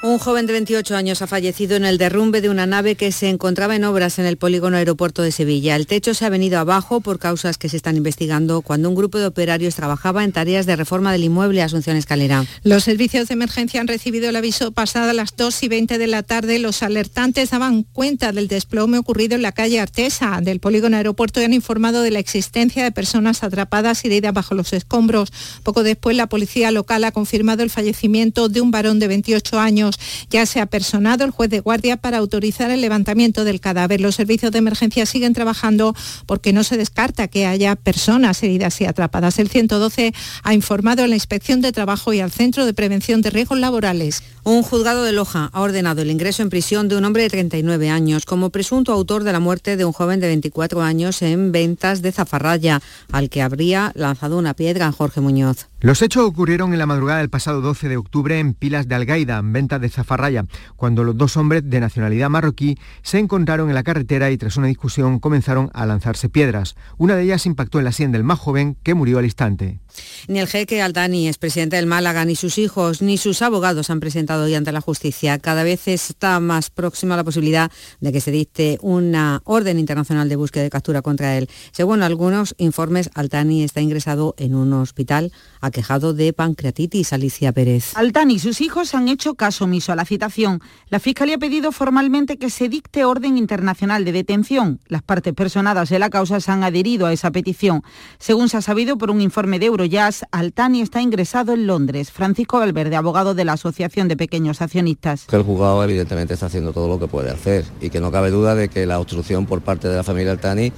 Un joven de 28 años ha fallecido en el derrumbe de una nave que se encontraba en obras en el polígono aeropuerto de Sevilla. El techo se ha venido abajo por causas que se están investigando cuando un grupo de operarios trabajaba en tareas de reforma del inmueble Asunción Escalera. Los servicios de emergencia han recibido el aviso pasada las 2 y 20 de la tarde. Los alertantes daban cuenta del desplome ocurrido en la calle Artesa del polígono aeropuerto y han informado de la existencia de personas atrapadas y heridas bajo los escombros. Poco después la policía local ha confirmado el fallecimiento de un varón de 28 años ya se ha personado el juez de guardia para autorizar el levantamiento del cadáver. Los servicios de emergencia siguen trabajando porque no se descarta que haya personas heridas y atrapadas. El 112 ha informado a la Inspección de Trabajo y al Centro de Prevención de Riesgos Laborales. Un juzgado de Loja ha ordenado el ingreso en prisión de un hombre de 39 años como presunto autor de la muerte de un joven de 24 años en ventas de Zafarraya, al que habría lanzado una piedra Jorge Muñoz. Los hechos ocurrieron en la madrugada del pasado 12 de octubre en Pilas de Algaida, en venta de Zafarraya, cuando los dos hombres de nacionalidad marroquí se encontraron en la carretera y tras una discusión comenzaron a lanzarse piedras. Una de ellas impactó en la sien del más joven, que murió al instante. Ni el jeque Altani, presidente del Málaga, ni sus hijos, ni sus abogados han presentado hoy ante la justicia. Cada vez está más próxima la posibilidad de que se dicte una orden internacional de búsqueda de captura contra él. Según algunos informes, Altani está ingresado en un hospital aquejado de pancreatitis. Alicia Pérez. Altani y sus hijos han hecho caso omiso a la citación. La Fiscalía ha pedido formalmente que se dicte orden internacional de detención. Las partes personadas de la causa se han adherido a esa petición. Según se ha sabido por un informe de Eurojazz, Altani está ingresado en Londres. Francisco Valverde, abogado de la Asociación de Pequeños Accionistas. El juzgado evidentemente está haciendo todo lo que puede hacer y que no cabe duda de que la obstrucción por parte de la familia Altani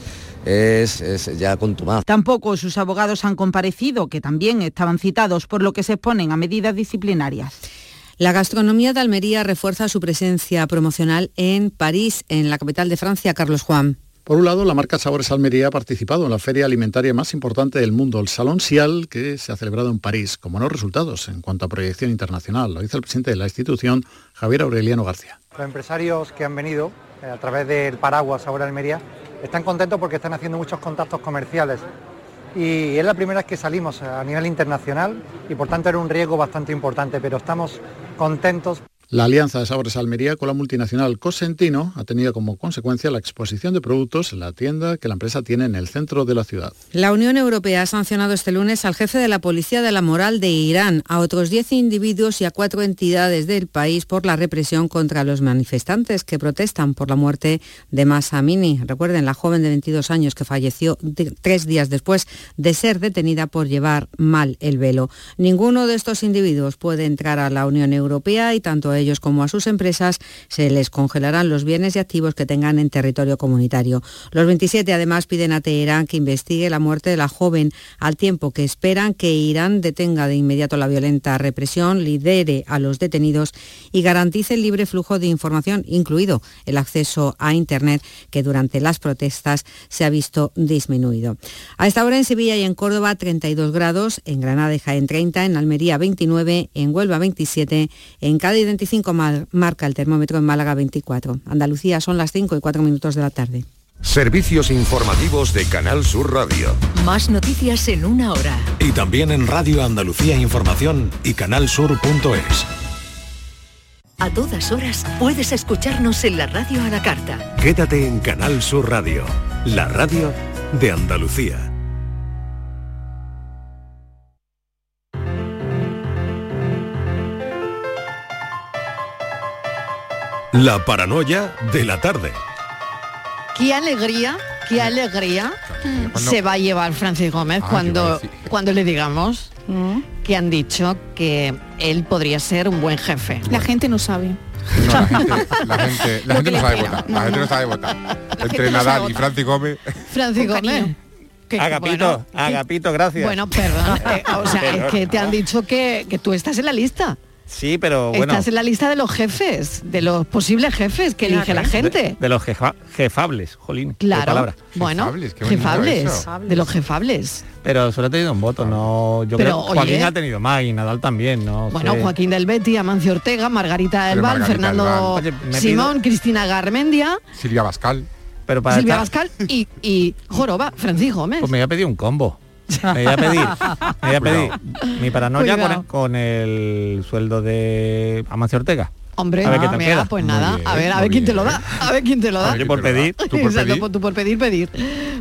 es, es, ya contumaz. Tampoco sus abogados han comparecido, que también estaban citados, por lo que se exponen a medidas disciplinarias. La gastronomía de Almería refuerza su presencia promocional en París, en la capital de Francia, Carlos Juan. Por un lado, la marca Sabores Almería ha participado en la feria alimentaria más importante del mundo, el Salón Sial, que se ha celebrado en París, con buenos resultados en cuanto a proyección internacional. Lo dice el presidente de la institución, Javier Aureliano García. Los empresarios que han venido eh, a través del paraguas Sabores Almería están contentos porque están haciendo muchos contactos comerciales y es la primera vez que salimos a nivel internacional y por tanto era un riesgo bastante importante, pero estamos contentos la alianza de Sabores Almería con la multinacional Cosentino ha tenido como consecuencia la exposición de productos en la tienda que la empresa tiene en el centro de la ciudad. La Unión Europea ha sancionado este lunes al jefe de la Policía de la Moral de Irán, a otros 10 individuos y a cuatro entidades del país por la represión contra los manifestantes que protestan por la muerte de Masa Amini. Recuerden, la joven de 22 años que falleció tres días después de ser detenida por llevar mal el velo. Ninguno de estos individuos puede entrar a la Unión Europea y tanto ellos como a sus empresas se les congelarán los bienes y activos que tengan en territorio comunitario. Los 27 además piden a Teherán que investigue la muerte de la joven al tiempo que esperan que Irán detenga de inmediato la violenta represión, lidere a los detenidos y garantice el libre flujo de información, incluido el acceso a Internet, que durante las protestas se ha visto disminuido. A esta hora en Sevilla y en Córdoba 32 grados, en Granada y Jaén 30, en Almería 29, en Huelva 27, en Cádiz 25 marca el termómetro en Málaga 24. Andalucía son las 5 y 4 minutos de la tarde. Servicios informativos de Canal Sur Radio. Más noticias en una hora. Y también en Radio Andalucía Información y canalsur.es. A todas horas puedes escucharnos en la radio a la carta. Quédate en Canal Sur Radio, la radio de Andalucía. La paranoia de la tarde. Qué alegría, qué alegría se va a llevar Francis Gómez Ah, cuando, cuando le digamos que han dicho que él podría ser un buen jefe. La gente no sabe. No, la gente, la gente, la Lo gente que no sabe votar. La gente no sabe votar. Entre Nadal y. Francis Gómez. Francis Gómez. que- Agapito, bueno, Agapito, gracias. Bueno, perdón. eh, o sea, es que te han dicho que, que tú estás en la lista. Sí, pero bueno. Estás en la lista de los jefes, de los posibles jefes que elige la gente. De, de los jefa- jefables, jolín. qué Claro. palabra. Bueno, Jefables, de los jefables. Pero solo ha tenido un voto, no. Yo Pero, creo que Joaquín oye- ha tenido más y Nadal también, ¿no? Bueno, sé. Joaquín del Betty, Amancio Ortega, Margarita del Pero Val, Margarita Fernando. Oye, Simón, Cristina Garmendia. Silvia Bascal. Pero para Silvia estar- Bascal y, y Joroba, Francisco Gómez. Pues me voy a pedir un combo. Me voy a pedir, me voy a pedir mi paranoia con el, con el sueldo de Amancio Ortega. Hombre, A ver qué tal mira, queda. pues nada, a ver, a ver quién te lo da, a ver quién te lo da. Yo por pedir. Exacto, pues tú por pedir, pedir.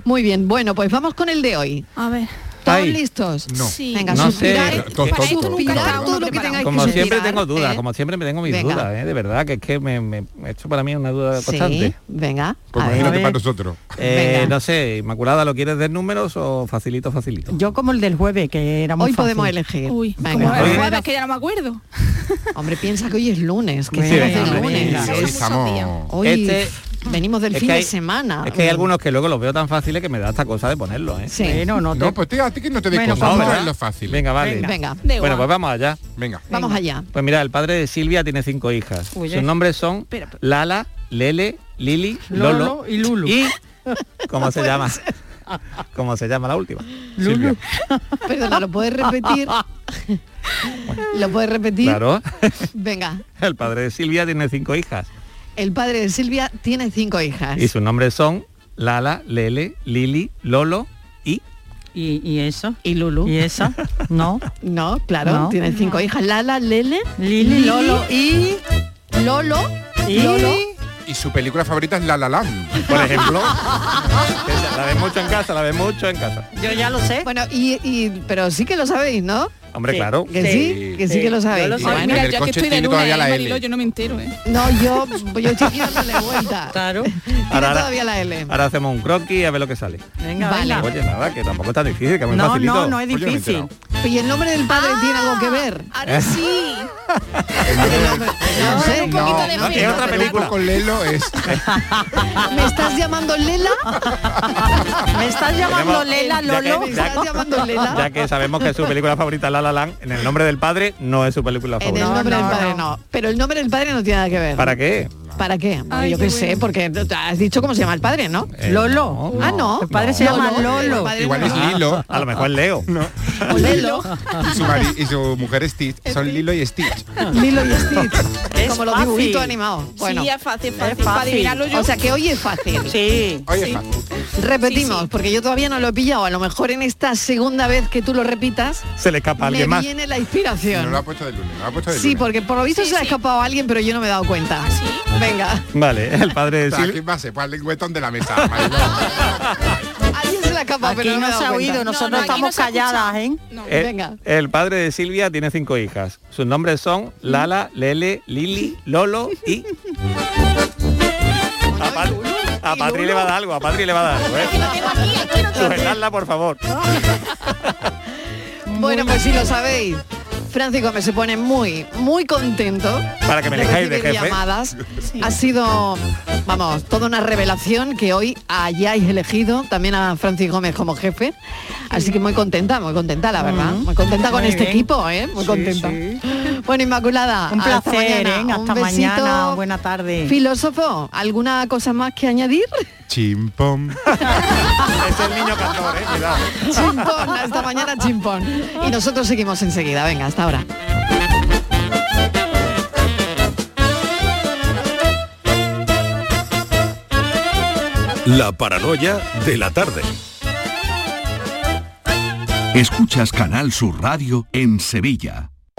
Muy bien, bueno, pues vamos con el de hoy. A ver. ¿Todos Ay. listos? No. Sí. Venga, No sé. Todo Para esto suspirad nunca está todo uno lo que preparado. tengáis Como que siempre tengo dudas, ¿eh? como siempre me tengo mis Venga. dudas, ¿eh? de verdad, que es que me, me- esto para mí es una duda Sí, constante. venga. Pues ver. imagínate para nosotros. Eh, Venga. no sé, Inmaculada, ¿lo quieres de números o facilito, facilito? Yo como el del jueves, que era muy Hoy podemos elegir. Uy, Venga. como el jueves que ya no me acuerdo. Hombre, piensa que hoy es lunes, que de hombre, lunes. Sí, hoy Este- venimos del es fin que de semana. Es que hay algunos que luego los veo tan fáciles que me da esta cosa de ponerlos, ¿eh? Sí. No te... No, pues tío, a ti que no te Bueno, cosas, pues no lo fácil. Venga, vale. Venga. Venga, Bueno, pues vamos allá. Venga. vamos allá. Pues mira, el padre de Silvia tiene cinco hijas. Uy, Sus eh. nombres son. Lala, Lele, Lili, Lolo, Lolo y Lulu. y ¿cómo se llama? ¿Cómo se llama la última? Lulu. Perdona, ¿lo puedes repetir? ¿Lo puedes repetir? Claro. Venga. El padre de Silvia tiene cinco hijas El padre de Silvia tiene cinco hijas. y sus nombres son Lala, Lele, Lili, Lolo y ¿Y, y eso? ¿Y Lulu? ¿Y esa? No. No, claro, No. tiene cinco hijas. Lala, Lele, Lili, Lolo y... Lolo, y... Lolo. Y su película favorita es La La Land. por ejemplo. la ves mucho en casa, la ves mucho en casa. Yo ya lo sé. Bueno, y, y- pero sí que lo sabéis, ¿no? Hombre, Sí. claro. Que sí, Sí. que sí, Sí. que lo Yo sabéis. lo. Ay, Bueno, Mira, yo que estoy de luna, todavía eh, la L. Mariló, yo no me entero, ¿eh? no, yo, yo estoy dándole vuelta. Claro. Ahora- todavía la L. Ahora hacemos un croquis a ver lo que sale. Venga, Vale. venga. Oye, nada, que tampoco es tan difícil, que es muy No, facilito. no, no es yo no difícil. ¿Y el nombre del padre tiene algo que ver? Ahora sí. No sé. un poquito de no, fe. que otra película. Con Lelo es... ¿Me estás llamando Lela? ¿Me estás llamando Lela, ya que- Lolo? ¿Me estás llamando Lela? Ya que sabemos que su película favorita es La La Land, en el nombre del padre no es su película En favorita. el nombre No, del no, padre no. no. Pero el nombre del padre no tiene nada que ver. ¿Para qué? ¿Para qué? Ay, yo qué qué sé, bueno. porque has dicho cómo se llama el padre, ¿no? Eh, Lolo. Ah, no. El padre se llama Lolo. Padre Igual no. es Lilo. A lo mejor Leo. O Lelo. Y su, mari- y su mujer Stitch. Son Lilo y Stitch. Lilo y Stitch. Es como los fácil. dibujitos animados. Bueno. Sí, es fácil, Es fácil. fácil. Adivinarlo yo. O sea que hoy es fácil. Sí. Oye, Sí. fácil. Repetimos, Sí, sí. porque yo todavía no lo he pillado. A lo mejor en esta segunda vez que tú lo repitas, Se le escapa a me alguien más. viene la No inspiración. lo ha puesto de lunes, no lo ha puesto de Sí, lunes. porque por lo visto Sí, se ha sí. escapado alguien, pero yo no me he dado cuenta. ¿Ah, sí? Venga, Vale, el padre de O sea, Silvia. ¿quién va a ser? Pues el lengüetón de la mesa. Alguien se la ha escapado, Aquí pero no, no se ha cuenta. oído, nosotros no, estamos no escucha. calladas, ¿eh? No. El, Venga. el padre de Silvia tiene cinco hijas. Sus nombres son Lala, Lele, Lili, Lolo y... A, Pat- a Patri le va a dar algo, a Patri le va a dar algo, ¿eh? Sujetadla, por favor. Bueno, pues si lo sabéis, Francisco me se pone muy, muy contento. Para que me de de jefe. llamadas. Ha sido, vamos, toda una revelación que hoy hayáis elegido también a Francis Gómez como jefe. Así que muy contenta, muy contenta, la verdad. Mm. Muy contenta con Muy este bien. equipo, ¿eh? Muy Sí, contenta. sí. Bueno, Inmaculada. Un hasta placer, mañana. ¿eh? Un Hasta besito. mañana. Buena tarde. Filósofo, ¿alguna cosa más que añadir? Chimpón. Es el niño cantor, ¿eh? Cuidado. Chimpón, hasta mañana, chimpón. Y nosotros seguimos enseguida. Venga, hasta ahora. La paranoia de la tarde. Escuchas Canal Sur Radio en Sevilla.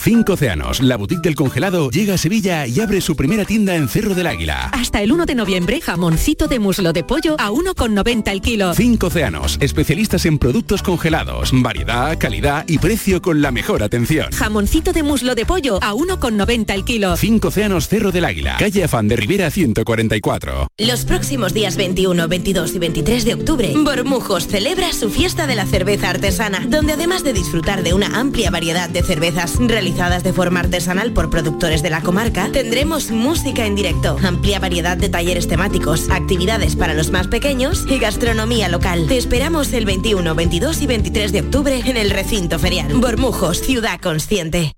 Cinco Océanos, la boutique del congelado, llega a Sevilla y abre su primera tienda en Cerro del Águila. Hasta el 1 de noviembre, jamoncito de muslo de pollo a 1,90 el kilo. Cinco Océanos, especialistas en productos congelados, variedad, calidad y precio con la mejor atención. Jamoncito de muslo de pollo a 1,90 el kilo. Cinco Océanos Cerro del Águila, calle Afán de Rivera 144. Los próximos días 21, 22 y 23 de octubre, Bormujos celebra su fiesta de la cerveza artesana, donde además de disfrutar de una amplia variedad de cervezas realizadas de forma artesanal por productores de la comarca, tendremos música en directo, amplia variedad de talleres temáticos, actividades para los más pequeños y gastronomía local. Te esperamos el 21, 22 y 23 de octubre en el recinto ferial. Bormujos, ciudad consciente.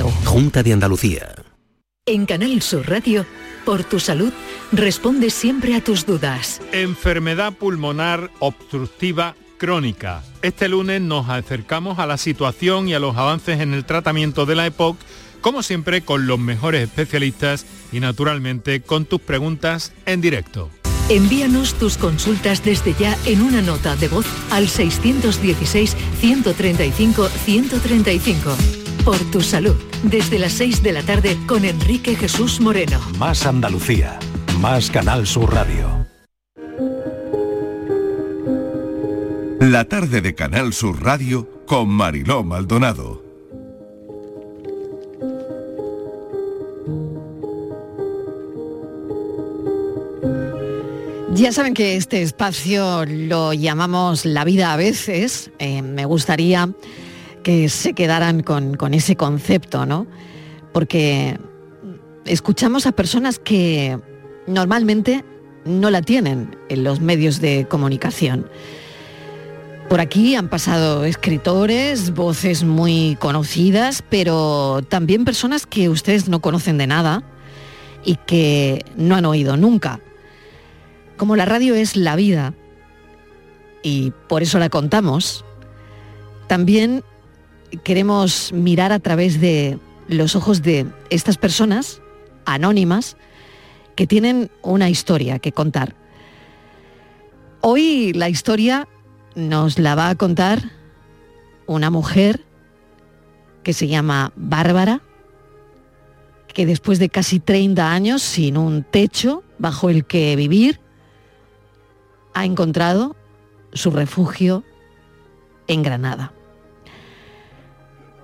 Junta de Andalucía. En Canal Sur Radio, por tu salud, responde siempre a tus dudas. Enfermedad pulmonar obstructiva crónica. Este lunes nos acercamos a la situación y a los avances en el tratamiento de la EPOC, como siempre con los mejores especialistas y naturalmente con tus preguntas en directo. Envíanos tus consultas desde ya en una nota de voz al 616-135-135. Por tu salud, desde las 6 de la tarde con Enrique Jesús Moreno. Más Andalucía, más Canal Sur Radio. La tarde de Canal Sur Radio con Mariló Maldonado. Ya saben que este espacio lo llamamos la vida a veces. Eh, me gustaría que se quedaran con, con ese concepto, ¿no? Porque escuchamos a personas que normalmente no la tienen en los medios de comunicación. Por aquí han pasado escritores, voces muy conocidas, pero también personas que ustedes no conocen de nada y que no han oído nunca. Como la radio es la vida y por eso la contamos, también queremos mirar a través de los ojos de estas personas anónimas que tienen una historia que contar. Hoy la historia nos la va a contar una mujer que se llama Bárbara, que después de casi 30 años sin un techo bajo el que vivir, ha encontrado su refugio en Granada.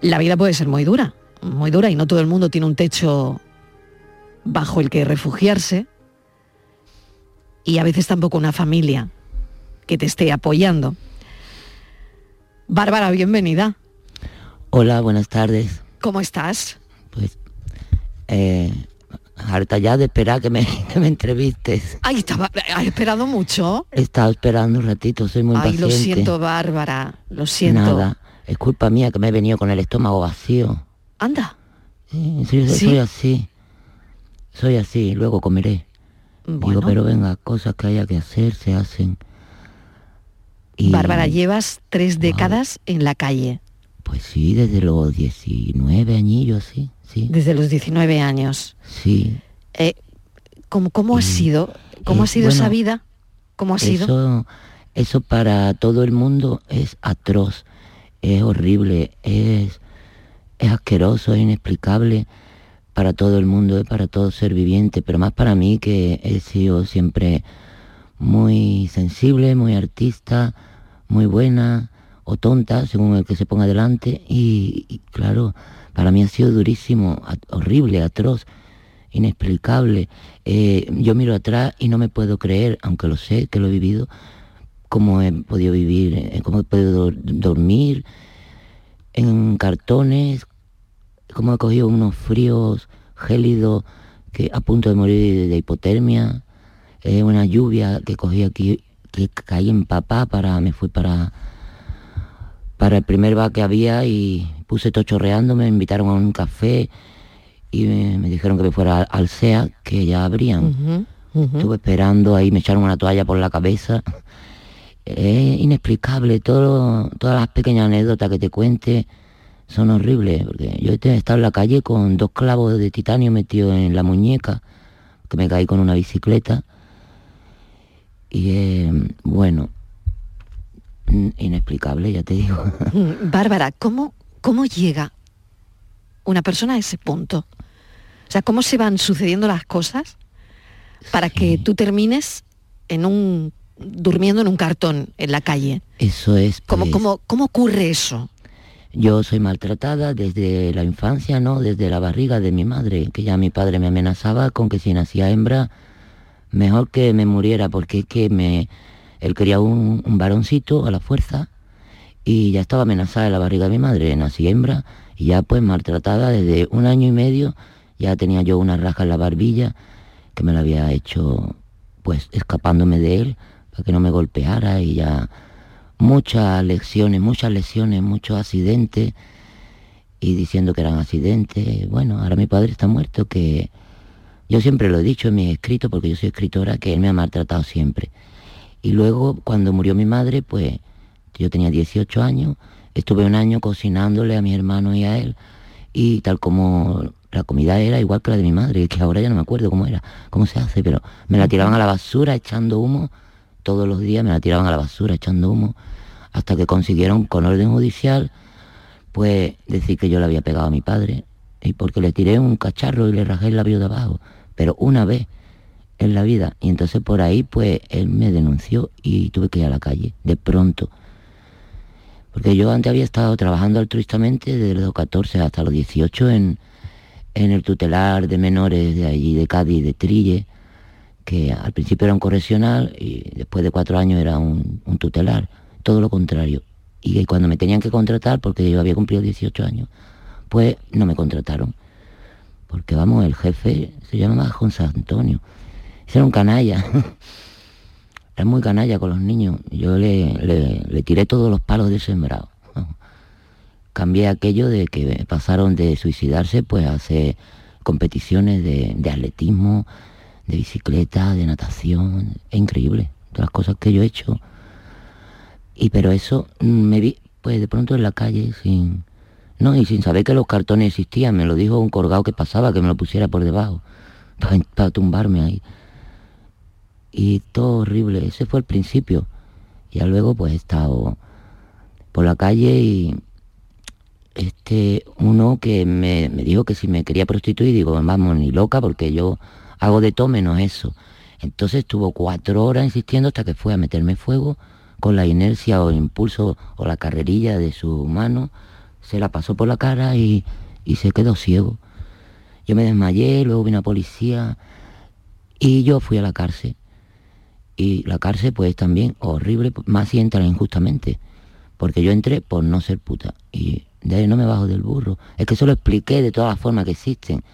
La vida puede ser muy dura, muy dura y no todo el mundo tiene un techo bajo el que refugiarse y a veces tampoco una familia que te esté apoyando. Bárbara, bienvenida. Hola, buenas tardes. ¿Cómo estás? Pues eh, harta ya de esperar que me, que me entrevistes. Ay, estaba, ¿has esperado mucho? He estado esperando un ratito, soy muy Ay, paciente. lo siento, Bárbara, lo siento. Nada, es culpa mía que me he venido con el estómago vacío. Anda. Sí, soy, ¿Sí? soy así. Soy así, luego comeré. Digo, Bueno. pero venga, cosas que haya que hacer se hacen. Y, Bárbara, llevas tres décadas en la calle, Pues sí, desde los 19 añillos, sí, sí. desde los 19 años. Sí. Eh, ¿Cómo, cómo ha sido? ¿Cómo eh, ha sido esa vida? ¿Cómo ha sido? Eso para todo el mundo es atroz, es horrible, es, es asqueroso, es inexplicable para todo el mundo, para todo ser viviente, pero más para mí que he sido siempre muy sensible, muy artista, muy buena o tonta, según el que se ponga delante, y, y claro, para mí ha sido durísimo, horrible, atroz, inexplicable. Eh, yo miro atrás y no me puedo creer, aunque lo sé, que lo he vivido, cómo he podido vivir, eh, cómo he podido dor- dormir en cartones, cómo he cogido unos fríos gélidos que a punto de morir de hipotermia, eh, una lluvia que cogí aquí, que caí en papá para, me fui para para el primer bar que había y puse todo chorreando, me invitaron a un café y me, me dijeron que me fuera al- al SEA, que ya abrían. Estuve esperando ahí, me echaron una toalla por la cabeza. Es inexplicable, todo, todas las pequeñas anécdotas que te cuente son horribles, porque yo he estado en la calle con dos clavos de titanio metidos en la muñeca, que me caí con una bicicleta. Y eh, bueno, inexplicable, ya te digo. Mm, Bárbara, ¿cómo, ¿cómo llega una persona a ese punto? O sea, ¿cómo se van sucediendo las cosas para que tú termines en un durmiendo en un cartón en la calle? Eso es. ¿Cómo, pues, cómo, cómo ocurre eso? Yo soy maltratada desde la infancia, ¿no? Desde la barriga de mi madre, que ya mi padre me amenazaba con que si nacía hembra, mejor que me muriera, porque es que me, él quería un, un varoncito a la fuerza y ya estaba amenazada en la barriga de mi madre, nací hembra y ya pues maltratada desde un año y medio, ya tenía yo una raja en la barbilla que me la había hecho pues escapándome de él que no me golpeara y ya muchas lecciones, muchas lesiones, muchos accidentes y diciendo que eran accidentes. Bueno, ahora mi padre está muerto, que yo siempre lo he dicho en mis escritos, porque yo soy escritora, que él me ha maltratado siempre. Y luego, cuando murió mi madre, pues yo tenía 18 años, estuve un año cocinándole a mi hermano y a él, y tal como la comida era igual que la de mi madre, que ahora ya no me acuerdo cómo era, cómo se hace, pero me la tiraban a la basura echando humo, todos los días me la tiraban a la basura echando humo, hasta que consiguieron con orden judicial, pues decir que yo le había pegado a mi padre, y porque le tiré un cacharro y le rajé el labio de abajo, pero una vez en la vida, y entonces por ahí pues él me denunció y tuve que ir a la calle, de pronto. Porque yo antes había estado trabajando altruistamente desde los 14 hasta los 18 en, en el tutelar de menores de allí, de Cádiz, de Trille, que al principio era un correccional y después de cuatro años era un, tutelar, todo lo contrario. Y cuando me tenían que contratar, porque yo había cumplido 18 años, pues no me contrataron. Porque vamos, el jefe se llamaba José Antonio. Ese era un canalla. Era muy canalla con los niños. Yo le, le- tiré todos los palos del sembrado. Cambié aquello de que pasaron de suicidarse pues a hacer competiciones de, de atletismo, de bicicleta, de natación. Es increíble. Todas las cosas que yo he hecho. Y pero eso mm, me vi pues de pronto en la calle sin... No, y sin saber que los cartones existían. Me lo dijo un colgado que pasaba, que me lo pusiera por debajo. Para, tumbarme ahí y todo horrible. Ese fue el principio. Ya luego pues he estado por la calle y este uno que me, me dijo que si me quería prostituir, digo, vamos, ni loca, porque yo hago de todo menos eso. Entonces estuvo cuatro horas insistiendo hasta que fue a meterme fuego con la inercia o el impulso o la carrerilla de su mano, se la pasó por la cara y, y se quedó ciego. Yo me desmayé, luego vino la policía y yo fui a la cárcel. Y la cárcel pues también horrible, más si entran injustamente. Porque yo entré por no ser puta. Y de ahí no me bajo del burro. Es que se lo expliqué de todas las formas que existen.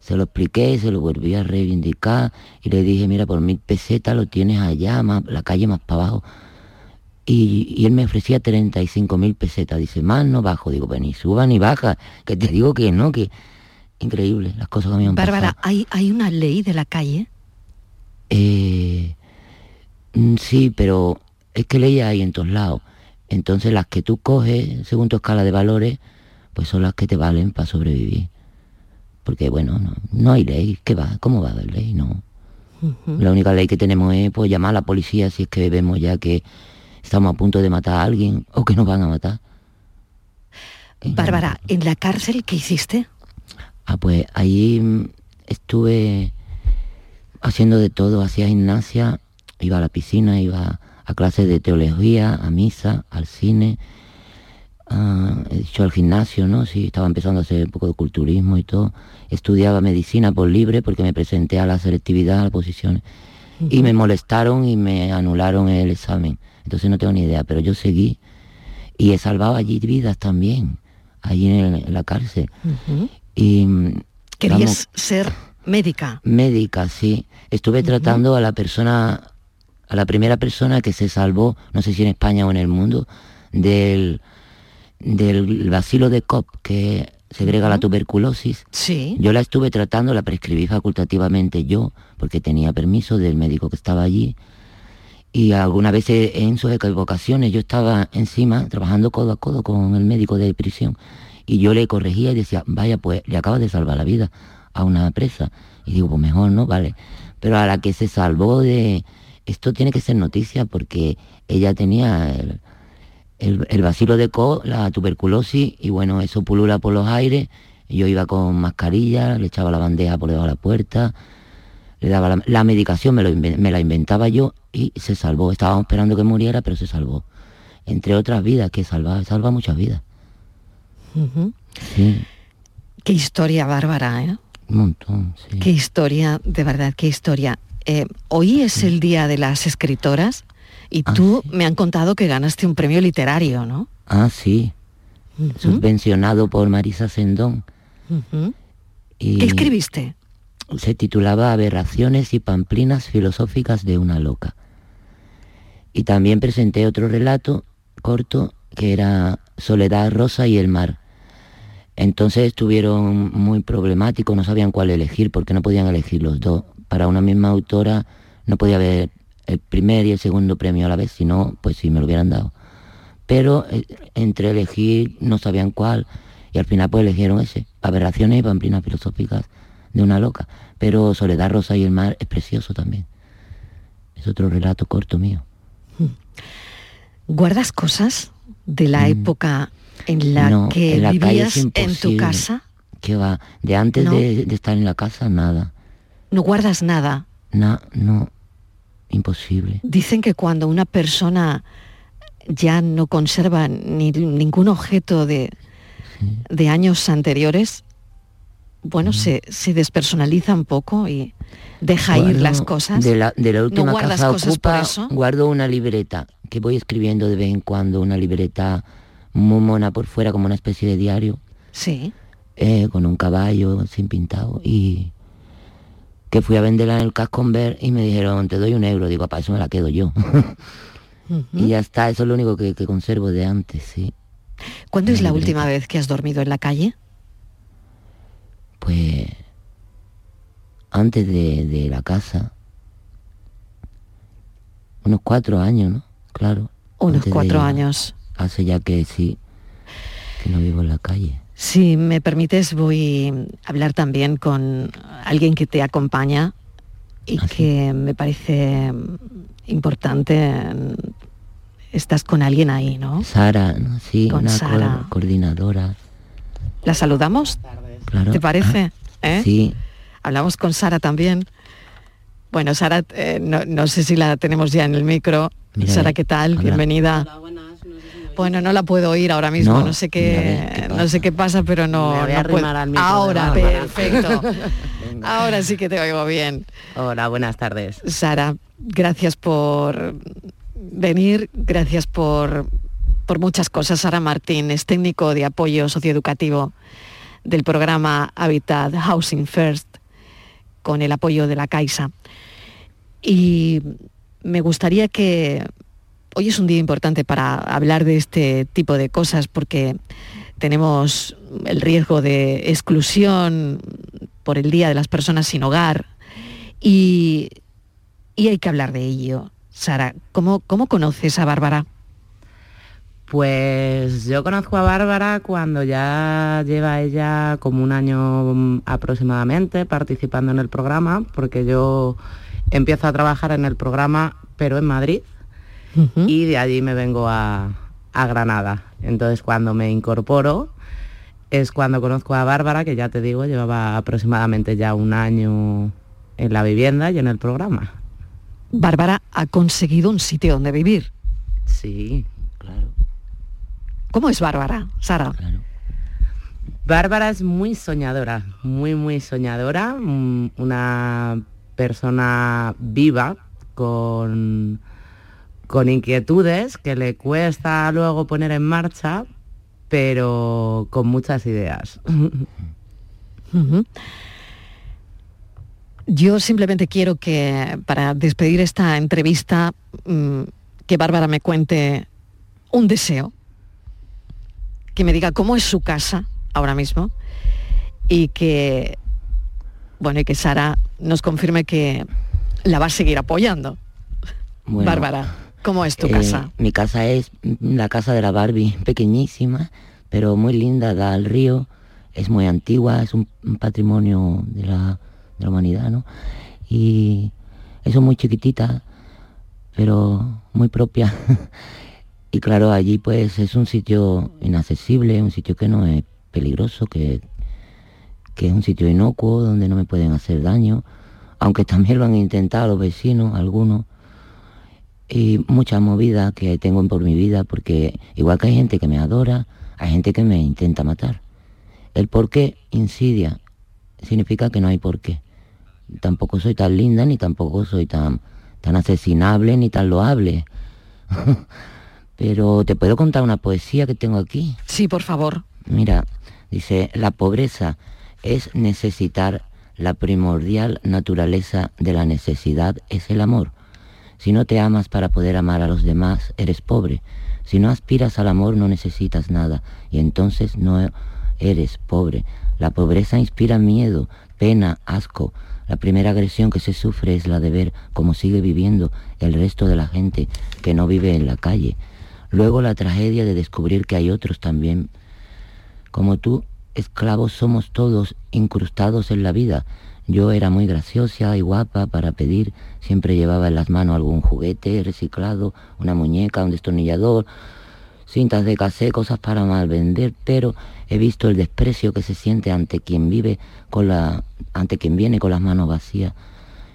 Se lo expliqué, se lo volví a reivindicar y le dije, mira, por mil pesetas lo tienes allá, más, la calle más para abajo. Y, y él me ofrecía 35 mil pesetas. Dice, más no bajo. Digo, pues ni suba ni baja, que te digo que no, que increíble las cosas que me han Bárbara, pasado. ¿hay, ¿hay una ley de la calle? Eh, mm, sí, pero es que leyes hay en todos lados. Entonces las que tú coges según tu escala de valores, pues son las que te valen para sobrevivir. Porque bueno, no, no hay ley. ¿Qué va? ¿Cómo va a haber ley? No. La única ley que tenemos es pues, llamar a la policía si es que vemos ya que estamos a punto de matar a alguien o que nos van a matar. Bárbara, ¿en la cárcel qué hiciste? Ah, pues ahí mm, estuve haciendo de todo, hacía gimnasia, iba a la piscina, iba a clases de teología, a misa, al cine, ah, he dicho al gimnasio, ¿no? Sí, estaba empezando a hacer un poco de culturismo y todo. Estudiaba medicina por libre porque me presenté a la selectividad, a las posiciones. Y me molestaron y me anularon el examen. Entonces no tengo ni idea, pero yo seguí. Y he salvado allí vidas también, allí en, el- en la cárcel. Y mm, Querías vamos, ser médica. médica, sí. Estuve tratando a la persona, a la primera persona que se salvó, no sé si en España o en el mundo, del, del bacilo de COP, que segrega la tuberculosis. Sí. Yo la estuve tratando, la prescribí facultativamente yo, porque tenía permiso del médico que estaba allí. Y algunas veces en sus equivocaciones yo estaba encima, trabajando codo a codo con el médico de prisión. Y yo le corregía y decía, vaya, pues le acabas de salvar la vida a una presa. Y digo, pues mejor no, vale. Pero a la que se salvó de... Esto tiene que ser noticia porque ella tenía el, el, el bacilo de Co, la tuberculosis, y bueno, eso pulula por los aires. Yo iba con mascarilla, le echaba la bandeja por debajo de la puerta, le daba la, la medicación, me, lo me la inventaba yo y se salvó. Estábamos esperando que muriera, pero se salvó. Entre otras vidas que salva, salva muchas vidas. Sí, Qué historia bárbara, ¿eh? un montón, sí. Qué historia, de verdad, qué historia. Eh, hoy es el día de las escritoras y Ah, tú me han contado que ganaste un premio literario, ¿no? Ah, sí. Subvencionado por Marisa Sendón. Y ¿Qué escribiste? se titulaba Aberraciones y pamplinas filosóficas de una loca. Y también presenté otro relato corto que era Soledad Rosa y el mar. Entonces estuvieron muy problemáticos, no sabían cuál elegir porque no podían elegir los dos. Para una misma autora no podía haber el primer y el segundo premio a la vez, si no, pues sí me lo hubieran dado. Pero eh, entre elegir no sabían cuál y al final pues eligieron ese, Aberraciones y pamplinas filosóficas de una loca. Pero Soledad Rosa y el mar es precioso también. Es otro relato corto mío. ¿Guardas cosas de la época en la. No, que en la vivías en tu casa? ¿Qué va? De antes No. de, de estar en la casa, nada. No guardas nada. Na- no, imposible. Dicen que cuando una persona ya no conserva ni ningún objeto de, de años anteriores, bueno, se, se despersonaliza un poco y deja ir las cosas. De la, de la última ¿No casa ocupa, eso? guardo una libreta que voy escribiendo de vez en cuando, una libreta muy mona por fuera, como una especie de diario, Sí. eh, con un caballo sin pintado. Y que fui a venderla en el Casconver y me dijeron, te doy un euro. Digo, para eso me la quedo yo. y ya está, eso es lo único que, que conservo de antes, sí. ¿Cuándo es la libreta. última vez que has dormido en la calle? Pues antes de, de la casa, unos cuatro años, ¿no? Claro. Unos de cuatro años. Hace ya que sí, que no vivo en la calle. Si me permites, voy a hablar también con alguien que te acompaña y que me parece importante. Estás con alguien ahí, ¿no? Sara, ¿no? sí, Con una co- Sara. coordinadora. ¿La saludamos? Claro. ¿Te parece? ¿Eh? Sí, Hablamos con Sara también. Bueno, Sara, eh, no, no sé si la tenemos ya en el micro. Mira, Sara, ¿qué tal? Bienvenida. Bueno, no la puedo oír ahora mismo, no, No, sé qué, ver, ¿qué no sé qué pasa, pero no, Me voy a no puedo. arrimar al micro de Ahora, perfecto. Ahora sí que te oigo bien. Hola, buenas tardes. Sara, gracias por venir, gracias por, por muchas cosas. Sara Martín es técnico de apoyo socioeducativo del programa Habitat Housing First con el apoyo de la Caixa. Y me gustaría que hoy es un día importante para hablar de este tipo de cosas porque tenemos el riesgo de exclusión por el Día de las Personas sin Hogar y, y hay que hablar de ello. Sara, ¿cómo, cómo conoces a Bárbara? Pues yo conozco a Bárbara cuando ya lleva ella como un año aproximadamente participando en el programa, porque yo empiezo a trabajar en el programa, pero en Madrid, y de allí me vengo a, a Granada. Entonces cuando me incorporo es cuando conozco a Bárbara, que ya te digo, llevaba aproximadamente ya un año en la vivienda y en el programa. Bárbara ha conseguido un sitio donde vivir. Sí, claro. ¿Cómo es Bárbara, Sara? Bárbara es muy soñadora, muy, muy soñadora, mm, una persona viva con, con inquietudes que le cuesta luego poner en marcha, pero con muchas ideas. Yo simplemente quiero que para despedir esta entrevista, mm, que Bárbara me cuente un deseo, que me diga cómo es su casa ahora mismo y que, bueno, y que Sara nos confirme que la va a seguir apoyando. Bueno, Bárbara, ¿cómo es tu eh, casa? Mi casa es la casa de la Barbie, pequeñísima, pero muy linda, da al río, es muy antigua, es un, un patrimonio de la, de la humanidad, ¿no? Y es muy chiquitita, pero muy propia. y claro, allí pues es un sitio inaccesible, un sitio que no es peligroso, que, que es un sitio inocuo, donde no me pueden hacer daño, aunque también lo han intentado los vecinos, algunos y mucha movida que tengo por mi vida, porque igual que hay gente que me adora, hay gente que me intenta matar. El por qué insidia significa que no hay por qué. Tampoco soy tan linda, ni tampoco soy tan, tan asesinable, ni tan loable. Pero te puedo contar una poesía que tengo aquí. Sí, por favor. Mira, dice, la pobreza es necesitar la primordial naturaleza de la necesidad es el amor. Si no te amas para poder amar a los demás, eres pobre. Si no aspiras al amor, no necesitas nada y entonces no eres pobre. La pobreza inspira miedo, pena, asco. La primera agresión que se sufre es la de ver cómo sigue viviendo el resto de la gente que no vive en la calle. Luego la tragedia de descubrir que hay otros también. Como tú, esclavos somos todos incrustados en la vida. Yo era muy graciosa y guapa para pedir, siempre llevaba en las manos algún juguete reciclado, una muñeca, un destornillador, cintas de casé, cosas para mal vender, pero he visto el desprecio que se siente ante quien vive con la, ante quien viene con las manos vacías.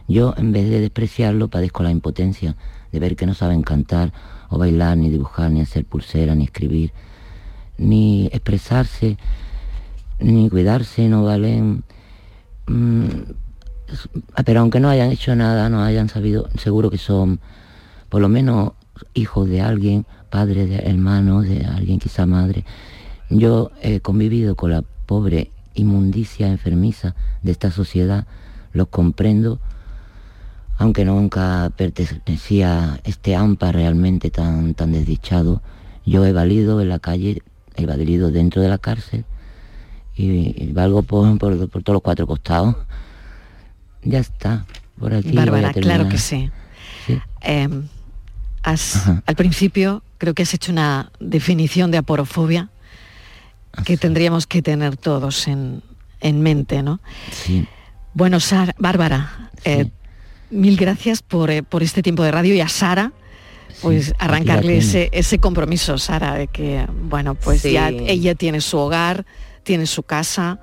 Yo, en vez de despreciarlo, padezco la impotencia de ver que no saben cantar o bailar, ni dibujar, ni hacer pulsera, ni escribir, ni expresarse, ni cuidarse, no valen pero aunque no hayan hecho nada, no hayan sabido, seguro que son por lo menos hijos de alguien, padres de hermanos, de alguien quizá madre. Yo he convivido con la pobre inmundicia enfermiza de esta sociedad, los comprendo, aunque nunca pertenecía a este AMPA realmente tan, tan desdichado. Yo he valido en la calle, he valido dentro de la cárcel, y, valgo por, por, todos los cuatro costados. Ya está, por aquí. Bárbara, claro que sí. Em, al principio creo que has hecho una definición de aporofobia que tendríamos que tener todos en, mente, ¿no? Sí. Bueno, Sara, Bárbara, eh, mil gracias por, eh, por, este tiempo de radio y a Sara, pues arrancarle ese, ese compromiso, Sara, de que, bueno, pues ya ella tiene su hogar, tiene su casa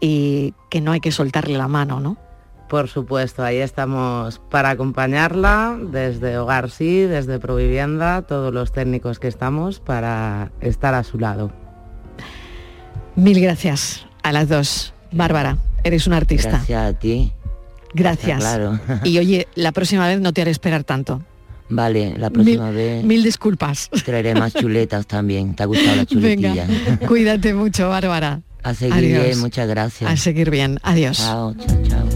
y que no hay que soltarle la mano, ¿no? Por supuesto, ahí estamos para acompañarla desde Hogar Sí, desde Provivienda, todos los técnicos que estamos para estar a su lado. Mil gracias a las dos. Bárbara, eres una artista. Gracias a ti. Gracias. Claro. Y oye, la próxima vez no te haré esperar tanto. Vale, la próxima vez. Mil disculpas. Traeré más chuletas también. ¿Te ha gustado la chuletilla? Venga, cuídate mucho, Bárbara. A seguir bien, muchas gracias. A seguir bien. Adiós. Chao, chao, chao.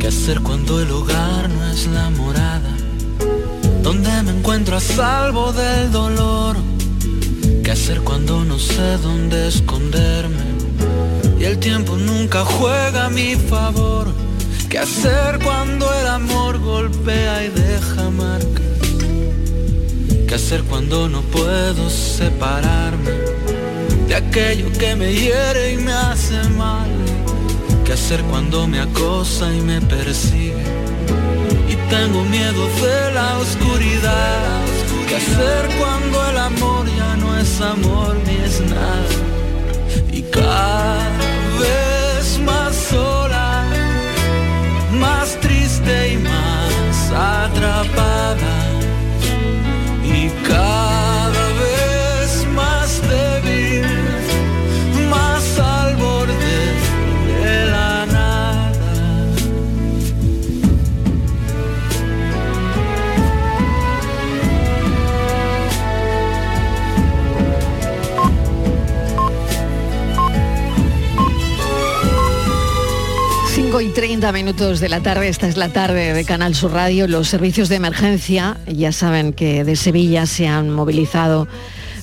¿Qué hacer cuando el hogar no es la morada? Me encuentro a salvo del dolor. ¿Qué hacer cuando no sé dónde esconderme? Y el tiempo nunca juega a mi favor. ¿Qué hacer cuando el amor golpea y deja marca? ¿Qué hacer cuando no puedo separarme de aquello que me hiere y me hace mal? ¿Qué hacer cuando me acosa y me persigue? Tengo miedo de la oscuridad. ¿Qué hacer cuando el amor ya no es amor ni es nada? Y cada vez más sola, más triste y más atrapada. Y cada 30 minutos de la tarde, esta es la tarde de Canal Sur Radio. Los servicios de emergencia, ya saben que de Sevilla se han movilizado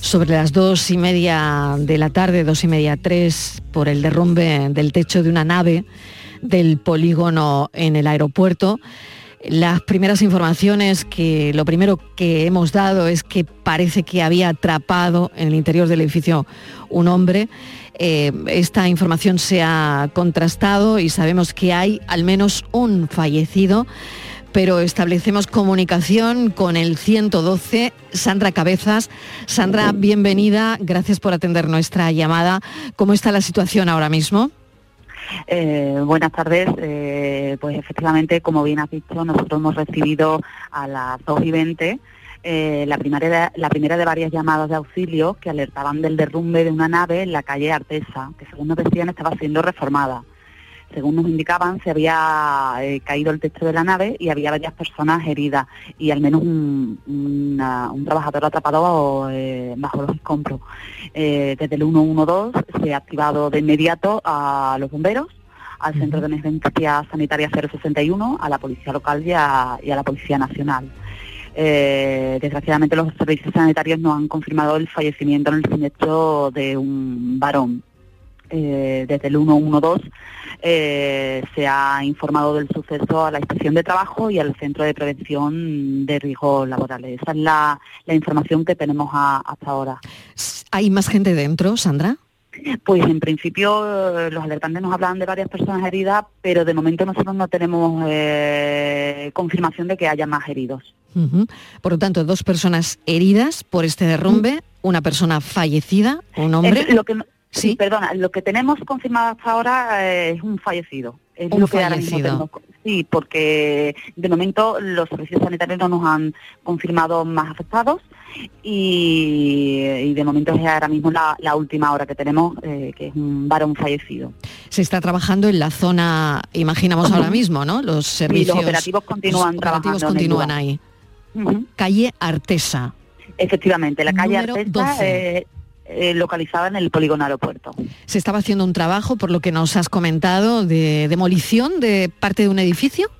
sobre las dos y media de la tarde, dos y media, tres, por el derrumbe del techo de una nave del polígono en el aeropuerto. Las primeras informaciones que lo primero que hemos dado es que parece que había atrapado en el interior del edificio un hombre. Eh, esta información se ha contrastado y sabemos que hay al menos un fallecido, pero establecemos comunicación con el 112, Sandra Cabezas. Sandra, bienvenida, gracias por atender nuestra llamada. ¿Cómo está la situación ahora mismo? Eh, buenas tardes. Eh, pues efectivamente, como bien has visto, nosotros hemos recibido a las 2 y 20 eh, la, primera de, la primera de varias llamadas de auxilio que alertaban del derrumbe de una nave en la calle Artesa, que según nos decían estaba siendo reformada. Según nos indicaban, se había eh, caído el techo de la nave y había varias personas heridas y al menos un, una- un trabajador atrapado eh, bajo los escombros. Eh, desde el 112 se ha activado de inmediato a los bomberos, al Centro de Emergencia Sanitaria 061, a la Policía Local y a, y a la Policía Nacional. Eh, desgraciadamente los servicios sanitarios no han confirmado el fallecimiento en el siniestro de un varón. Eh, desde el 112 eh, se ha informado del suceso a la inspección de trabajo y al centro de prevención de riesgos laborales. Esa es la, la información que tenemos a- hasta ahora. ¿Hay más gente dentro, Sandra? Pues en principio eh, los alertantes nos hablan de varias personas heridas, pero de momento nosotros no tenemos eh, confirmación de que haya más heridos. Por lo tanto, dos personas heridas por este derrumbe, una persona fallecida, un hombre. Es lo que sí, perdona, lo que tenemos confirmado hasta ahora eh, es un fallecido. Es Un lo que ahora mismo fallecido. tenemos Sí, porque de momento los servicios sanitarios no nos han confirmado más afectados y, y de momento es ahora mismo la, la última hora que tenemos, eh, que es un varón fallecido. Se está trabajando en la zona, imaginamos ahora mismo, ¿no? Los Sí, servicios. los operativos continúan los operativos trabajando continúan lugar. Calle Artesa. Efectivamente, la calle Número Artesa, 12. eh, eh, localizada en el polígono aeropuerto. Se estaba haciendo un trabajo, por lo que nos has comentado, de demolición de parte de un edificio.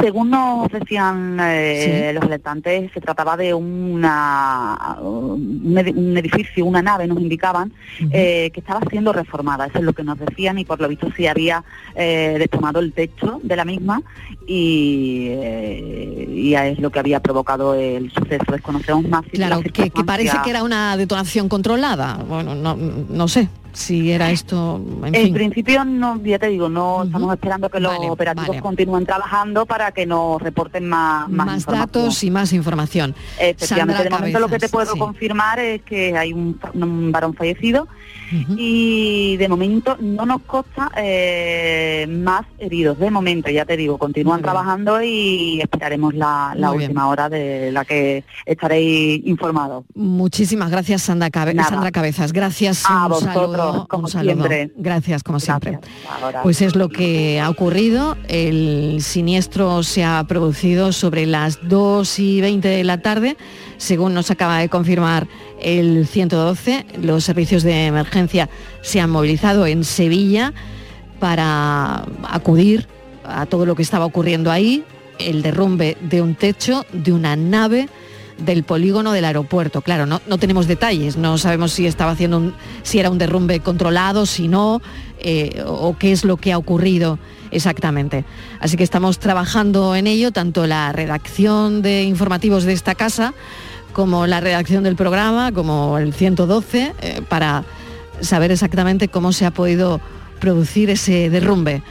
Según nos decían eh, los alertantes, se trataba de una, un, edi- un edificio, una nave, nos indicaban, eh, que estaba siendo reformada. Eso es lo que nos decían y por lo visto sí había eh, desplomado el techo de la misma y, eh, y es lo que había provocado el suceso. Desconocemos más. si Claro, la que, que parece que era una detonación controlada. Bueno, no, no sé si era esto, en En fin. principio, no, ya te digo, no estamos esperando que los operativos vale. continúen trabajando para que nos reporten más, más, datos y más información. Efectivamente, Sandra de momento lo que te puedo sí. confirmar es que hay un, varón fallecido y de momento no nos consta eh, más heridos. De momento, ya te digo, continúan trabajando y esperaremos la, la bien. última hora de la que estaréis informados. Muchísimas gracias, Sandra, Cabe- Nada. Sandra Cabezas. Gracias. A un vosotros, como un saludo. siempre. Gracias, como siempre. Pues es lo que ha ocurrido. El siniestro se ha producido sobre las 2 y 20 de la tarde, según nos acaba de confirmar el 112. Los servicios de emergencia se han movilizado en Sevilla para acudir a todo lo que estaba ocurriendo ahí, el derrumbe de un techo de una nave del polígono del aeropuerto. Claro, no, no tenemos detalles, no sabemos si estaba haciendo un, si era un derrumbe controlado, si no, eh, o qué es lo que ha ocurrido exactamente. Así que estamos trabajando en ello, tanto la redacción de informativos de esta casa, como la redacción del programa, como el 112, eh, para saber exactamente cómo se ha podido producir ese derrumbe.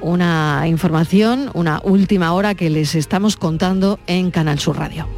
Una información, una última hora que les estamos contando en Canal Sur Radio.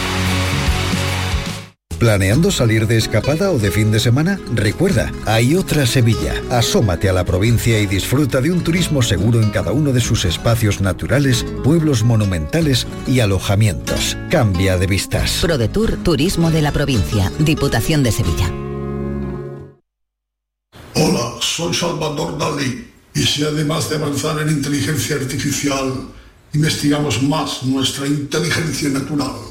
¿Planeando salir de escapada o de fin de semana? Recuerda, hay otra Sevilla. Asómate a la provincia y disfruta de un turismo seguro en cada uno de sus espacios naturales, pueblos monumentales y alojamientos. Cambia de vistas. ProDetour Turismo de la Provincia, Diputación de Sevilla. Hola, soy Salvador Dalí. Y si además de avanzar en inteligencia artificial, investigamos más nuestra inteligencia natural,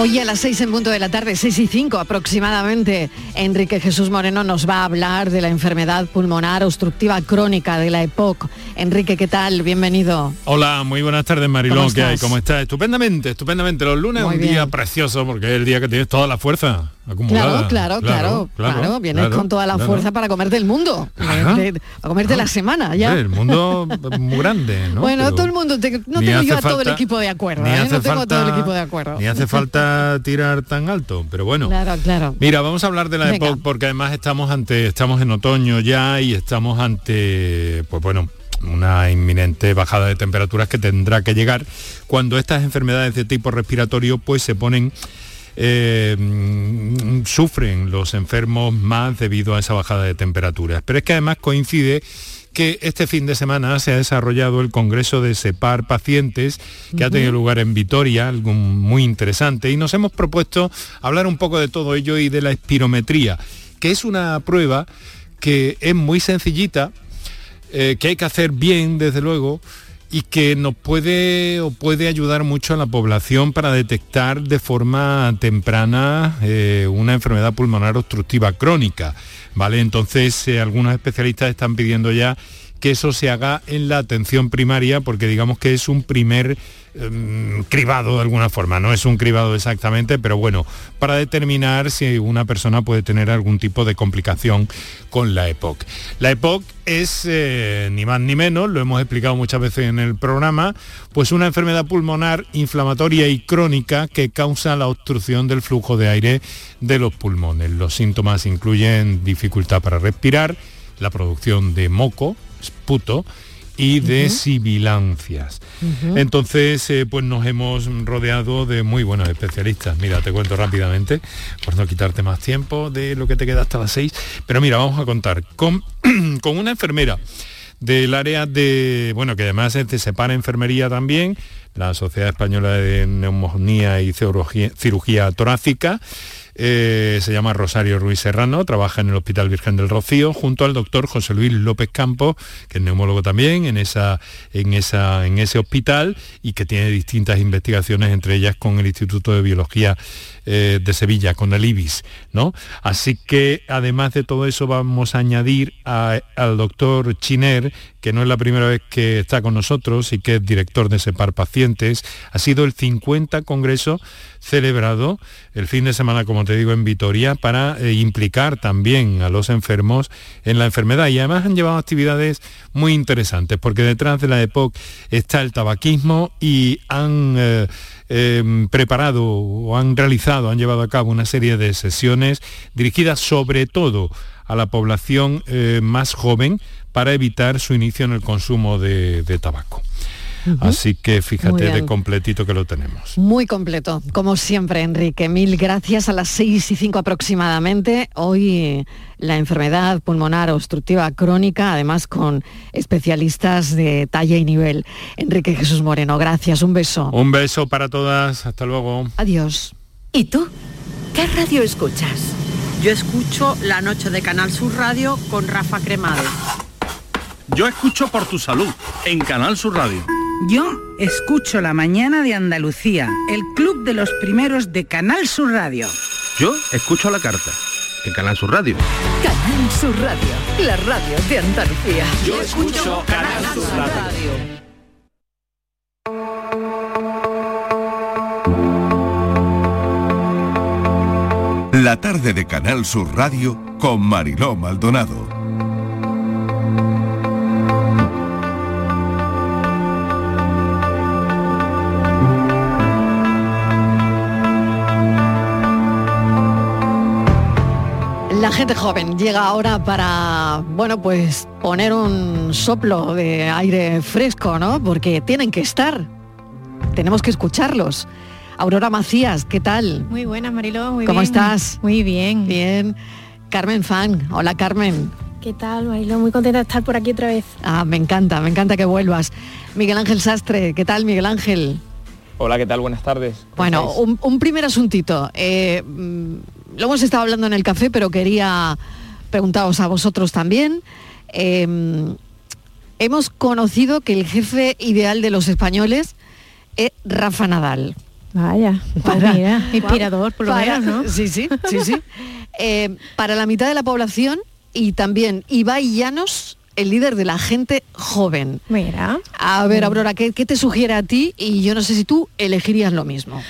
Hoy a las 6 en punto de la tarde, 6 y 5 aproximadamente, Enrique Jesús Moreno nos va a hablar de la enfermedad pulmonar obstructiva crónica de la EPOC. Enrique, ¿qué tal? Bienvenido. Hola, muy buenas tardes Marilón, ¿Cómo ¿qué hay? ¿Cómo estás? Estupendamente, estupendamente. Los lunes Muy es un día precioso porque es el día que tienes toda la fuerza acumulada. Claro, claro, claro, claro, Vienes claro, con toda la fuerza para comerte el mundo, para comerte la semana ya. Hombre, El mundo muy grande, ¿no? bueno, Pero todo el mundo, te- no tengo yo a todo el equipo de acuerdo, ni ¿eh? hace no tengo a todo el falta- equipo de acuerdo. Ni hace falta tirar tan alto, pero bueno. Claro, claro. Mira, vamos a hablar de la Venga. EPOC porque además estamos ante, estamos en otoño ya y estamos ante, pues bueno, una inminente bajada de temperaturas que tendrá que llegar cuando estas enfermedades de tipo respiratorio pues se ponen eh, mm, sufren los enfermos más debido a esa bajada de temperaturas. Pero es que además coincide que este fin de semana se ha desarrollado el Congreso de SEPAR Pacientes, que ha tenido lugar en Vitoria, algo muy interesante, y nos hemos propuesto hablar un poco de todo ello y de la espirometría, que es una prueba que es muy sencillita, eh, que hay que hacer bien, desde luego, y que nos puede o puede ayudar mucho a la población para detectar de forma temprana eh, una enfermedad pulmonar obstructiva crónica. ¿Vale? Entonces, eh, algunos especialistas están pidiendo ya que eso se haga en la atención primaria, porque digamos que es un primer em, cribado de alguna forma, no es un cribado exactamente, pero bueno, para determinar si una persona puede tener algún tipo de complicación con la EPOC. La EPOC es eh, ni más ni menos, lo hemos explicado muchas veces en el programa, pues una enfermedad pulmonar inflamatoria y crónica que causa la obstrucción del flujo de aire de los pulmones. Los síntomas incluyen dificultad para respirar, la producción de moco, esputo, y de sibilancias. Entonces, eh, pues nos hemos rodeado de muy buenos especialistas. Mira, te cuento rápidamente, por no quitarte más tiempo de lo que te queda hasta las seis. Pero mira, vamos a contar con, con una enfermera del área de, bueno, que además es de Separa Enfermería también, la Sociedad Española de Neumonía y Cirugía, Cirugía Torácica, eh, se llama Rosario Ruiz Serrano, trabaja en el Hospital Virgen del Rocío, junto al doctor José Luis López Campos, que es neumólogo también en, esa, en, esa, en ese hospital y que tiene distintas investigaciones, entre ellas con el Instituto de Biología eh, de Sevilla, con el IBIS. ¿no? Así que además de todo eso vamos a añadir al doctor Chiner, que no es la primera vez que está con nosotros y que es director de SEPAR Pacientes. Ha sido el 50 Congreso celebrado el fin de semana, como te digo, en Vitoria, para eh, implicar también a los enfermos en la enfermedad. Y además han llevado actividades muy interesantes, porque detrás de la EPOC está el tabaquismo y han... eh, eh, preparado o han realizado, han llevado a cabo una serie de sesiones dirigidas sobre todo a la población eh, más joven para evitar su inicio en el consumo de tabaco. Así que fíjate de completito que lo tenemos. Muy completo, como siempre, Enrique. Mil gracias a las 6 y 5 aproximadamente. Hoy la enfermedad pulmonar obstructiva crónica, además con especialistas de talla y nivel. Enrique Jesús Moreno, gracias, un beso. Un beso para todas, hasta luego. Adiós. ¿Y tú? ¿Qué radio escuchas? Yo escucho La Noche de Canal Sur Radio con Rafa Cremades. Yo escucho Por tu Salud en Canal Sur Radio. Yo escucho La Mañana de Andalucía, el club de los primeros de Canal Sur Radio. Yo escucho la carta en Canal Sur Radio. Canal Sur Radio, la radio de Andalucía. Yo escucho Canal Sur Radio. La tarde de Canal Sur Radio con Mariló Maldonado. La gente joven llega ahora para, bueno, pues poner un soplo de aire fresco, ¿no? Porque tienen que estar. Tenemos que escucharlos. Aurora Macías, ¿qué tal? Muy buena, Mariló, muy ¿Cómo bien. estás? Muy bien. Bien. Carmen Fan, hola Carmen. ¿Qué tal, Mariló? Muy contenta de estar por aquí otra vez. Ah, me encanta, me encanta que vuelvas. Miguel Ángel Sastre, ¿qué tal Miguel Ángel? Hola, ¿qué tal? Buenas tardes. ¿Cómo Bueno, un, un primer asuntito. Eh, lo hemos estado hablando en el café, pero quería preguntaros a vosotros también. Eh, hemos conocido que el jefe ideal de los españoles es Rafa Nadal. Vaya, pues mira, inspirador por lo para- menos, ¿no? Sí, sí, sí, sí. Eh, para la mitad de la población y también Ibai Llanos, el líder de la gente joven. Mira. A ver, Aurora, ¿qué, qué te sugiere a ti? Y yo no sé si tú elegirías lo mismo.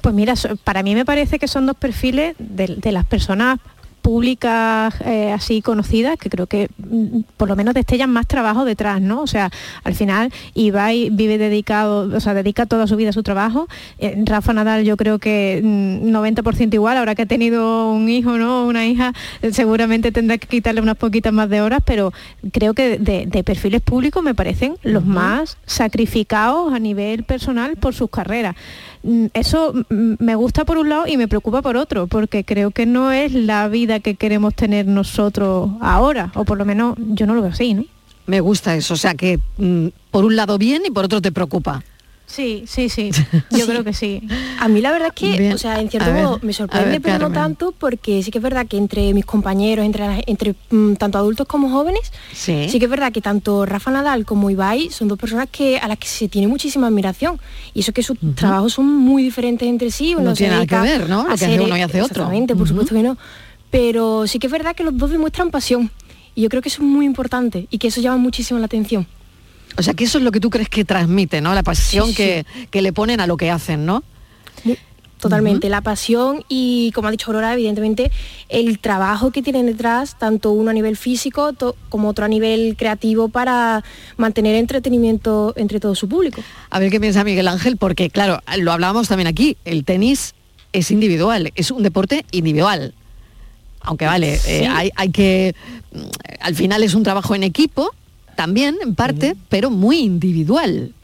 Pues mira, para mí me parece que son dos perfiles de, de las personas públicas eh, así conocidas que creo que mm, por lo menos destellan más trabajo detrás, ¿no? O sea, al final Ibai vive dedicado, o sea, dedica toda su vida a su trabajo. Eh, Rafa Nadal yo creo que mm, 90% igual, ahora que ha tenido un hijo, ¿no? Una hija, eh, seguramente tendrá que quitarle unas poquitas más de horas, pero creo que de, de perfiles públicos me parecen los más sacrificados a nivel personal por sus carreras. Mm, Eso me gusta por un lado y me preocupa por otro, porque creo que no es la vida que queremos tener nosotros ahora, o por lo menos yo no lo veo así, ¿no? Me gusta eso, o sea que mm, por un lado bien y por otro te preocupa. Sí, sí, sí, yo creo que sí. A mí la verdad es que, Bien. o sea, en cierto A ver, modo me sorprende, ver, pero no tanto, porque sí que es verdad que entre mis compañeros, entre, entre mm, tanto adultos como jóvenes, Sí. que es verdad que tanto Rafa Nadal como Ibai son dos personas que a las que se tiene muchísima admiración. Y eso que sus trabajos son muy diferentes entre sí. No uno se tiene nada que dedica ver, ¿no? Lo que hace uno y hace otro. Exactamente, por supuesto que no. Pero sí que es verdad que los dos demuestran pasión. Y yo creo que eso es muy importante y que eso llama muchísimo la atención. O sea que eso es lo que tú crees que transmite, ¿no? La pasión Sí, sí. Que, que le ponen a lo que hacen, ¿no? Totalmente, la pasión y, como ha dicho Aurora, evidentemente el trabajo que tienen detrás, tanto uno a nivel físico como otro a nivel creativo para mantener entretenimiento entre todo su público. A ver qué piensa Miguel Ángel, porque claro, lo hablábamos también aquí, el tenis es individual, es un deporte individual. Aunque vale, eh, hay, hay que, mm, al final es un trabajo en equipo, también en parte, pero muy individual.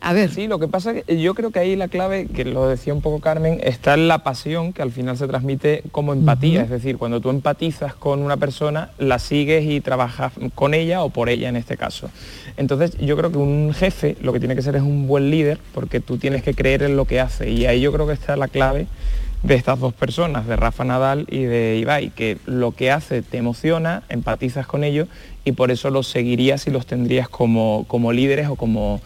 A ver. Sí, lo que pasa es que yo creo que ahí la clave, que lo decía un poco Carmen, está en la pasión que al final se transmite como empatía. Es decir, cuando tú empatizas con una persona, la sigues y trabajas con ella o por ella en este caso. Entonces yo creo que un jefe lo que tiene que ser es un buen líder porque tú tienes que creer en lo que hace. Y ahí yo creo que está la clave de estas dos personas, de Rafa Nadal y de Ibai, que lo que hace te emociona, empatizas con ellos y por eso los seguirías y los tendrías como, como líderes o como,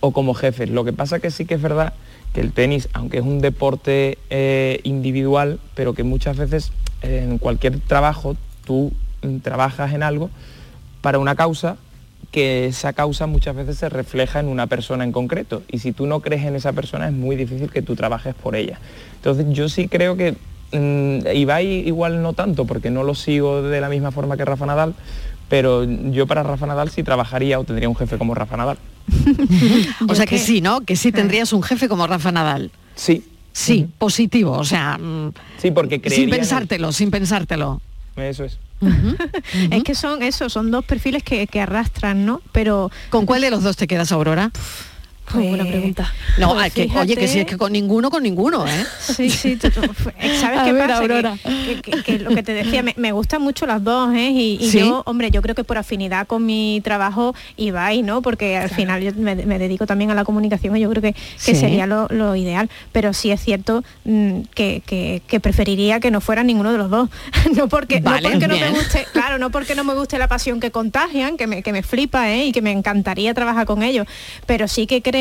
o como jefes. Lo que pasa que sí que es verdad que el tenis, aunque es un deporte eh, individual, pero que muchas veces eh, en cualquier trabajo tú mm, trabajas en algo para una causa que esa causa muchas veces se refleja en una persona en concreto y si tú no crees en esa persona es muy difícil que tú trabajes por ella. Entonces yo sí creo que mm, Ibai igual no tanto porque no lo sigo de la misma forma que Rafa Nadal, pero yo para Rafa Nadal sí trabajaría o tendría un jefe como Rafa Nadal. o sea que sí, ¿no? Que sí tendrías un jefe como Rafa Nadal. Sí. Sí, positivo, o sea, mm, Sí, porque sin creería él. pensártelo, sin pensártelo. Eso es. Es que son eso, son dos perfiles que, que arrastran, ¿no? Pero ¿Con cuál de los dos te quedas, Aurora? Pues, buena pregunta. No, Pues oye, que si es que con ninguno, con ninguno, ¿eh? Sí, sí, tú- tú- ¿sabes qué ver, pasa? Que- Aurora. Que, que- que lo que te decía, me, me gustan mucho las dos, ¿eh? Y, y ¿Sí? yo, hombre, yo creo que por afinidad con mi trabajo iba ahí, ¿no? Porque al final yo me, me dedico también a la comunicación y yo creo que, que Sí. sería lo, lo ideal. Pero sí es cierto mm, que, preferiría que no fuera ninguno de los dos. no porque, no porque no me guste, claro, no porque no me guste la pasión que contagian, que me, que me flipa, ¿eh? Y que me encantaría trabajar con ellos. Pero sí que creo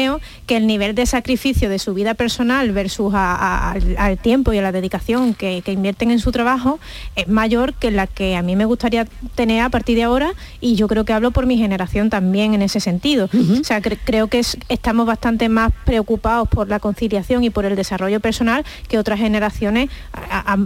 que el nivel de sacrificio de su vida personal versus a- a- al, al tiempo y a la dedicación que, que invierten en su trabajo es mayor que la que a mí me gustaría tener a partir de ahora y yo creo que hablo por mi generación también en ese sentido. O sea, cre- creo que es- estamos bastante más preocupados por la conciliación y por el desarrollo personal que otras generaciones a-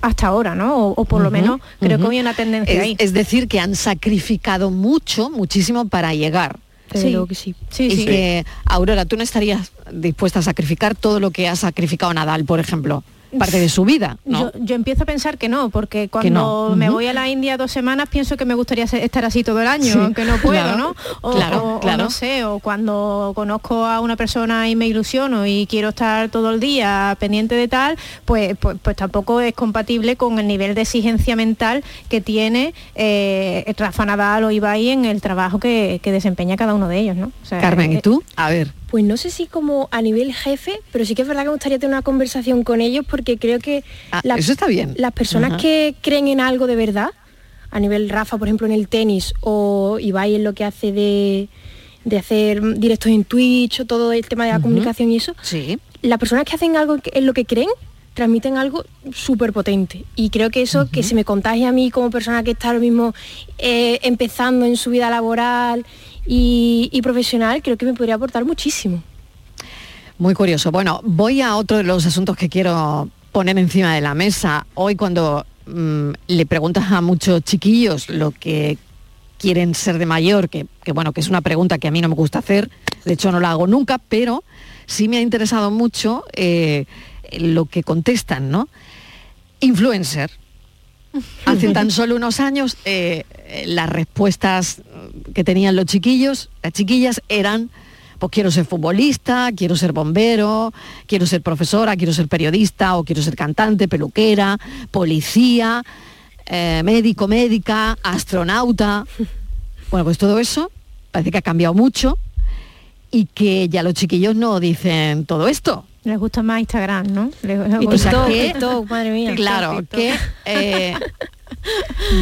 hasta ahora, ¿no? O, o por lo menos creo que ujú. hay una tendencia es, ahí. es decir, que han sacrificado mucho, muchísimo para llegar. Desde luego que sí. Sí, y sí. que, Aurora, tú no estarías dispuesta a sacrificar todo lo que ha sacrificado Nadal, por ejemplo, parte de su vida, ¿no? Yo, yo empiezo a pensar que no, porque cuando no. me voy a la India dos semanas pienso que me gustaría estar así todo el año, Sí, aunque no puedo, claro, ¿no? O, claro, o- o claro. no sé, o cuando conozco a una persona y me ilusiono y quiero estar todo el día pendiente de tal, pues, pues, pues tampoco es compatible con el nivel de exigencia mental que tiene eh, Rafa Nadal o Ibai en el trabajo que, que desempeña cada uno de ellos, ¿no? O sea, Carmen, ¿y eh, tú? A ver. Pues no sé si como a nivel jefe, pero sí que es verdad que me gustaría tener una conversación con ellos porque creo que Ah, la- eso está bien. las personas Ajá. que creen en algo de verdad, a nivel Rafa, por ejemplo, en el tenis, o Ibai en lo que hace de, de hacer directos en Twitch, o todo el tema de la comunicación y eso, Sí. las personas que hacen algo en lo que creen, transmiten algo súper potente. Y creo que eso que se me contagia a mí como persona que está ahora mismo eh, empezando en su vida laboral y, profesional, creo que me podría aportar muchísimo. Muy curioso. Bueno, voy a otro de los asuntos que quiero poner encima de la mesa. Hoy cuando mm, le preguntas a muchos chiquillos lo que quieren ser de mayor, que, que, bueno, que es una pregunta que a mí no me gusta hacer, de hecho no la hago nunca, pero sí me ha interesado mucho eh, lo que contestan, ¿no? Influencer. Hace tan solo unos años eh, eh, las respuestas que tenían los chiquillos, las chiquillas eran, pues quiero ser futbolista, quiero ser bombero, quiero ser profesora, quiero ser periodista o quiero ser cantante, peluquera, policía, eh, médico, médica, astronauta. Bueno, pues todo eso parece que ha cambiado mucho y que ya los chiquillos no dicen todo esto. Les gusta más Instagram, ¿no? Les- Y TikTok, que- TikTok, madre mía. Claro, TikTok. que eh,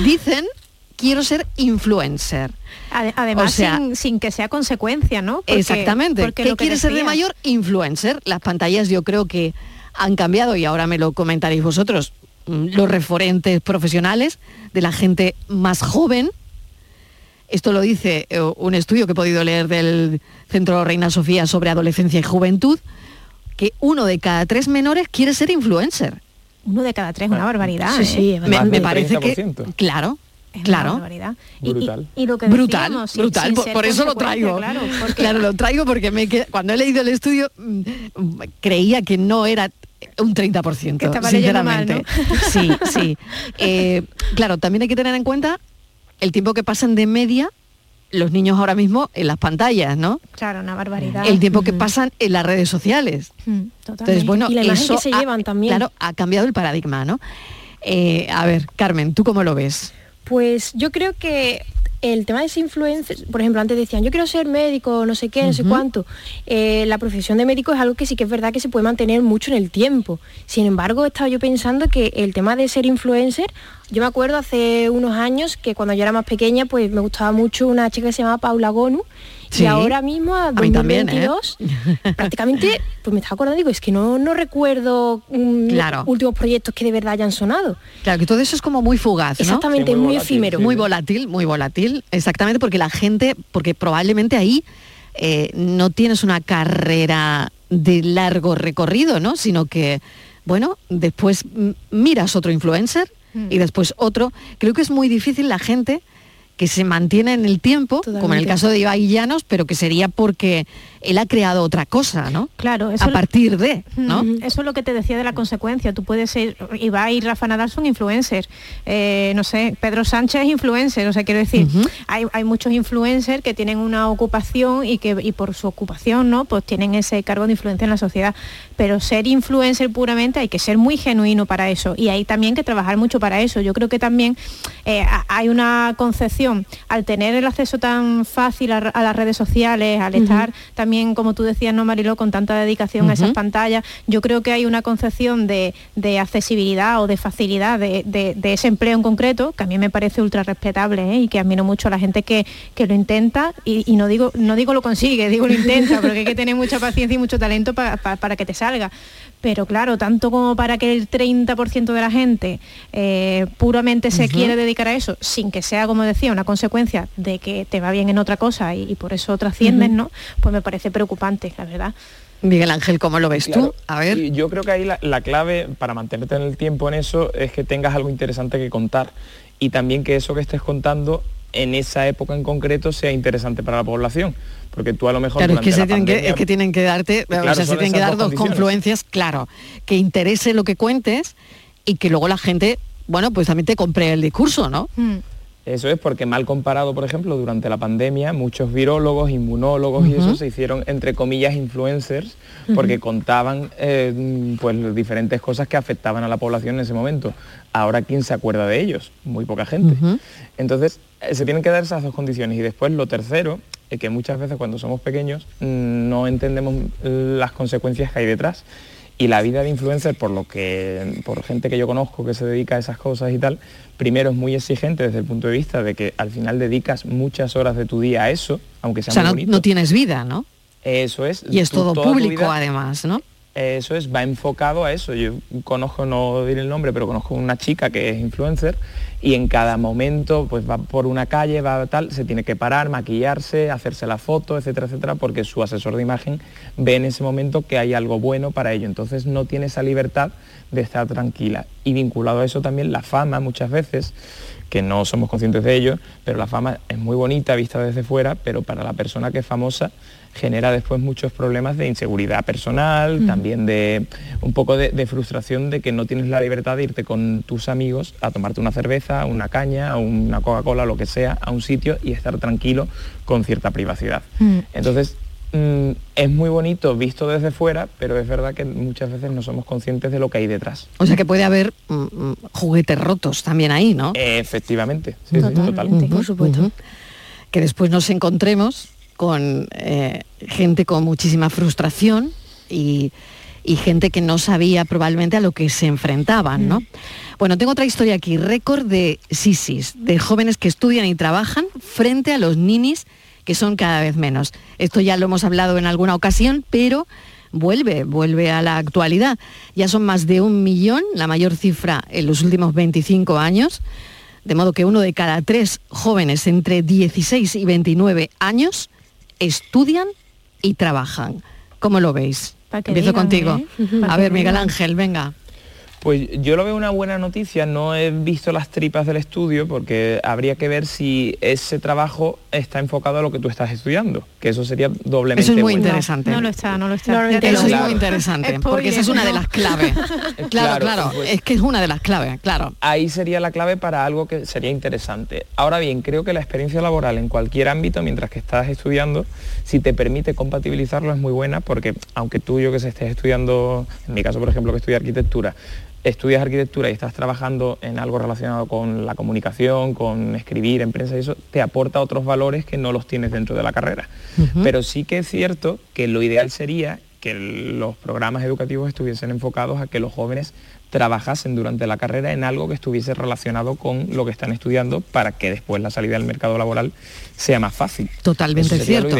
dicen quiero ser influencer. Ade- Además, O sea- sin, sin que sea consecuencia, ¿no? Porque- Exactamente. porque ¿Qué lo que quiere ser de mayor? Influencer. Las pantallas yo creo que han cambiado y ahora me lo comentaréis vosotros. mm, Los referentes profesionales de la gente más joven. Esto lo dice eh, un estudio que he podido leer del Centro Reina Sofía sobre adolescencia y juventud, que uno de cada tres menores quiere ser influencer. Uno de cada tres, una barbaridad. Sí, ¿eh? sí, es Me, parece que, 30%. claro, Es una claro. barbaridad. Y- y- Brutal. Y, lo que brutal, decíamos, sin- brutal, sin por, eso lo traigo. Claro, porque Claro, lo traigo porque me qued- cuando he leído el estudio mm, mm, creía que no era un 30%, Que estaba leyendo mal, sinceramente. Sí, sí. Eh, claro, también hay que tener en cuenta el tiempo que pasan de media los niños ahora mismo en las pantallas, ¿no? Claro, una barbaridad. El tiempo que pasan en las redes sociales. Mm, totalmente. Entonces, bueno, Y la imagen eso que se ha- llevan también. Claro, ha cambiado el paradigma, ¿no? Eh, a ver, Carmen, ¿tú cómo lo ves? Pues yo creo que el tema de ese influencer, por ejemplo, antes decían, yo quiero ser médico, no sé qué, no sé cuánto. Eh, la profesión de médico es algo que sí que es verdad que se puede mantener mucho en el tiempo. Sin embargo, estaba yo pensando que el tema de ser influencer, yo me acuerdo hace unos años que cuando yo era más pequeña, pues me gustaba mucho una chica que se llamaba Paula Gonu. Sí. Y ahora mismo, a mí también, ¿eh? 2022, prácticamente, pues me estaba acordando, digo, es que no, no recuerdo mm, Claro. últimos proyectos que de verdad hayan sonado. Claro, que todo eso es como muy fugaz, ¿no? Exactamente, Sí, muy muy, volátil, efímero. sí. Muy volátil, muy volátil, exactamente, porque la gente, porque probablemente ahí eh, no tienes una carrera de largo recorrido, ¿no? Sino que, bueno, después mm, miras otro influencer y después otro. Creo que es muy difícil la gente que se mantiene en el tiempo, como en el caso de Ibai Llanos, pero que sería porque él ha creado otra cosa, ¿no? Claro, a partir de, ¿no? Eso es lo que te decía de la consecuencia. Tú puedes ser, Ibai y Rafa Nadal son influencers. Eh, no sé, Pedro Sánchez es influencer. O sea, quiero decir, hay, hay muchos influencers que tienen una ocupación y que y por su ocupación, ¿no? Pues tienen ese cargo de influencia en la sociedad. Pero ser influencer puramente hay que ser muy genuino para eso. Y hay también que trabajar mucho para eso. Yo creo que también eh, hay una concepción, al tener el acceso tan fácil a, a las redes sociales, al estar también, como tú decías, ¿no, Mariló, con tanta dedicación a esas pantallas, yo creo que hay una concepción de, de accesibilidad o de facilidad de, de- de ese empleo en concreto, que a mí me parece ultra respetable ¿eh? y que admiro mucho a la gente que, que lo intenta y, y no, digo, no digo lo consigue, digo lo intenta, porque hay que tener mucha paciencia y mucho talento pa- pa- para que te salga. Pero claro, tanto como para que el 30% de la gente eh, puramente se quiere dedicar a eso, sin que sea, como decía, una consecuencia de que te va bien en otra cosa y, y por eso trasciendes, Ujú. ¿no? Pues me parece preocupante, la verdad. Miguel Ángel, ¿cómo lo ves Claro, tú? A ver. y yo creo que ahí la, la clave para mantenerte en el tiempo en eso es que tengas algo interesante que contar y también que eso que estés contando en esa época en concreto sea interesante para la población. Porque tú a lo mejor Claro, es que, se tienen que, pandemia- es que tienen que darte, Claro, o sea, se tienen que dar dos confluencias, claro, que interese lo que cuentes y que luego la gente, bueno, pues también te compre el discurso, ¿no? Eso es porque mal comparado, por ejemplo, durante la pandemia, muchos virólogos, inmunólogos y eso se hicieron, entre comillas, influencers, porque contaban eh, pues diferentes cosas que afectaban a la población en ese momento. Ahora, ¿quién se acuerda de ellos? Muy poca gente. Entonces, eh, se tienen que dar esas dos condiciones. Y después, lo tercero, es que muchas veces cuando somos pequeños mm, no entendemos las consecuencias que hay detrás. Y la vida de influencer, por lo que, por gente que yo conozco que se dedica a esas cosas y tal, primero es muy exigente desde el punto de vista de que al final dedicas muchas horas de tu día a eso, aunque sea O sea, muy no, bonito. no tienes vida, ¿no? Eso es. Y es tú todo público vida- además, ¿no? Eso es, va enfocado a eso. Yo conozco, no diré el nombre, pero conozco una chica que es influencer y en cada momento pues va por una calle, va tal, se tiene que parar, maquillarse, hacerse la foto, etcétera, etcétera, porque su asesor de imagen ve en ese momento que hay algo bueno para ello. Entonces no tiene esa libertad de estar tranquila. Y vinculado a eso también la fama muchas veces, que no somos conscientes de ello, pero la fama es muy bonita vista desde fuera, pero para la persona que es famosa genera después muchos problemas de inseguridad personal, Mm. también de un poco de, de frustración de que no tienes la libertad de irte con tus amigos a tomarte una cerveza, una caña, una Coca-Cola, lo que sea, a un sitio y estar tranquilo con cierta privacidad. Entonces, mm, es muy bonito visto desde fuera, pero es verdad que muchas veces no somos conscientes de lo que hay detrás. O sea que puede haber mm, mm, juguetes rotos también ahí, ¿no? Efectivamente, sí, sí, totalmente. Ujú, ujú. Que después nos encontremos con eh, gente con muchísima frustración y, y gente que no sabía probablemente a lo que se enfrentaban, ¿no? Bueno, tengo otra historia aquí, récord de sisis, de jóvenes que estudian y trabajan frente a los ninis que son cada vez menos. Esto ya lo hemos hablado en alguna ocasión, pero vuelve, vuelve a la actualidad. Ya son más de un millón, la mayor cifra en los últimos 25 años, de modo que uno de cada tres jóvenes entre 16 y 29 años estudian y trabajan. ¿Cómo lo veis? Empiezo digan, contigo. ¿eh? A ver, Miguel. Ángel, venga. Pues yo lo veo una buena noticia, no he visto las tripas del estudio porque habría que ver si ese trabajo está enfocado a lo que tú estás estudiando, que eso sería doblemente Eso es muy bueno. interesante. No lo está, no lo está. No Eso lo es muy interesante, porque esa es una de las claves. Claro, Claro, pues- es que es una de las claves, claro. Ahí sería la clave para algo que sería interesante. Ahora bien, creo que la experiencia laboral en cualquier ámbito, mientras que estás estudiando, si te permite compatibilizarlo es muy buena, porque aunque tú, yo que sé, estés estudiando, en mi caso, por ejemplo, que estudio arquitectura, estudias arquitectura y estás trabajando en algo relacionado con la comunicación, con escribir en prensa y eso, te aporta otros valores que no los tienes dentro de la carrera. Pero sí que es cierto que lo ideal sería que los programas educativos estuviesen enfocados a que los jóvenes trabajasen durante la carrera en algo que estuviese relacionado con lo que están estudiando para que después la salida al mercado laboral sea más fácil. Totalmente cierto.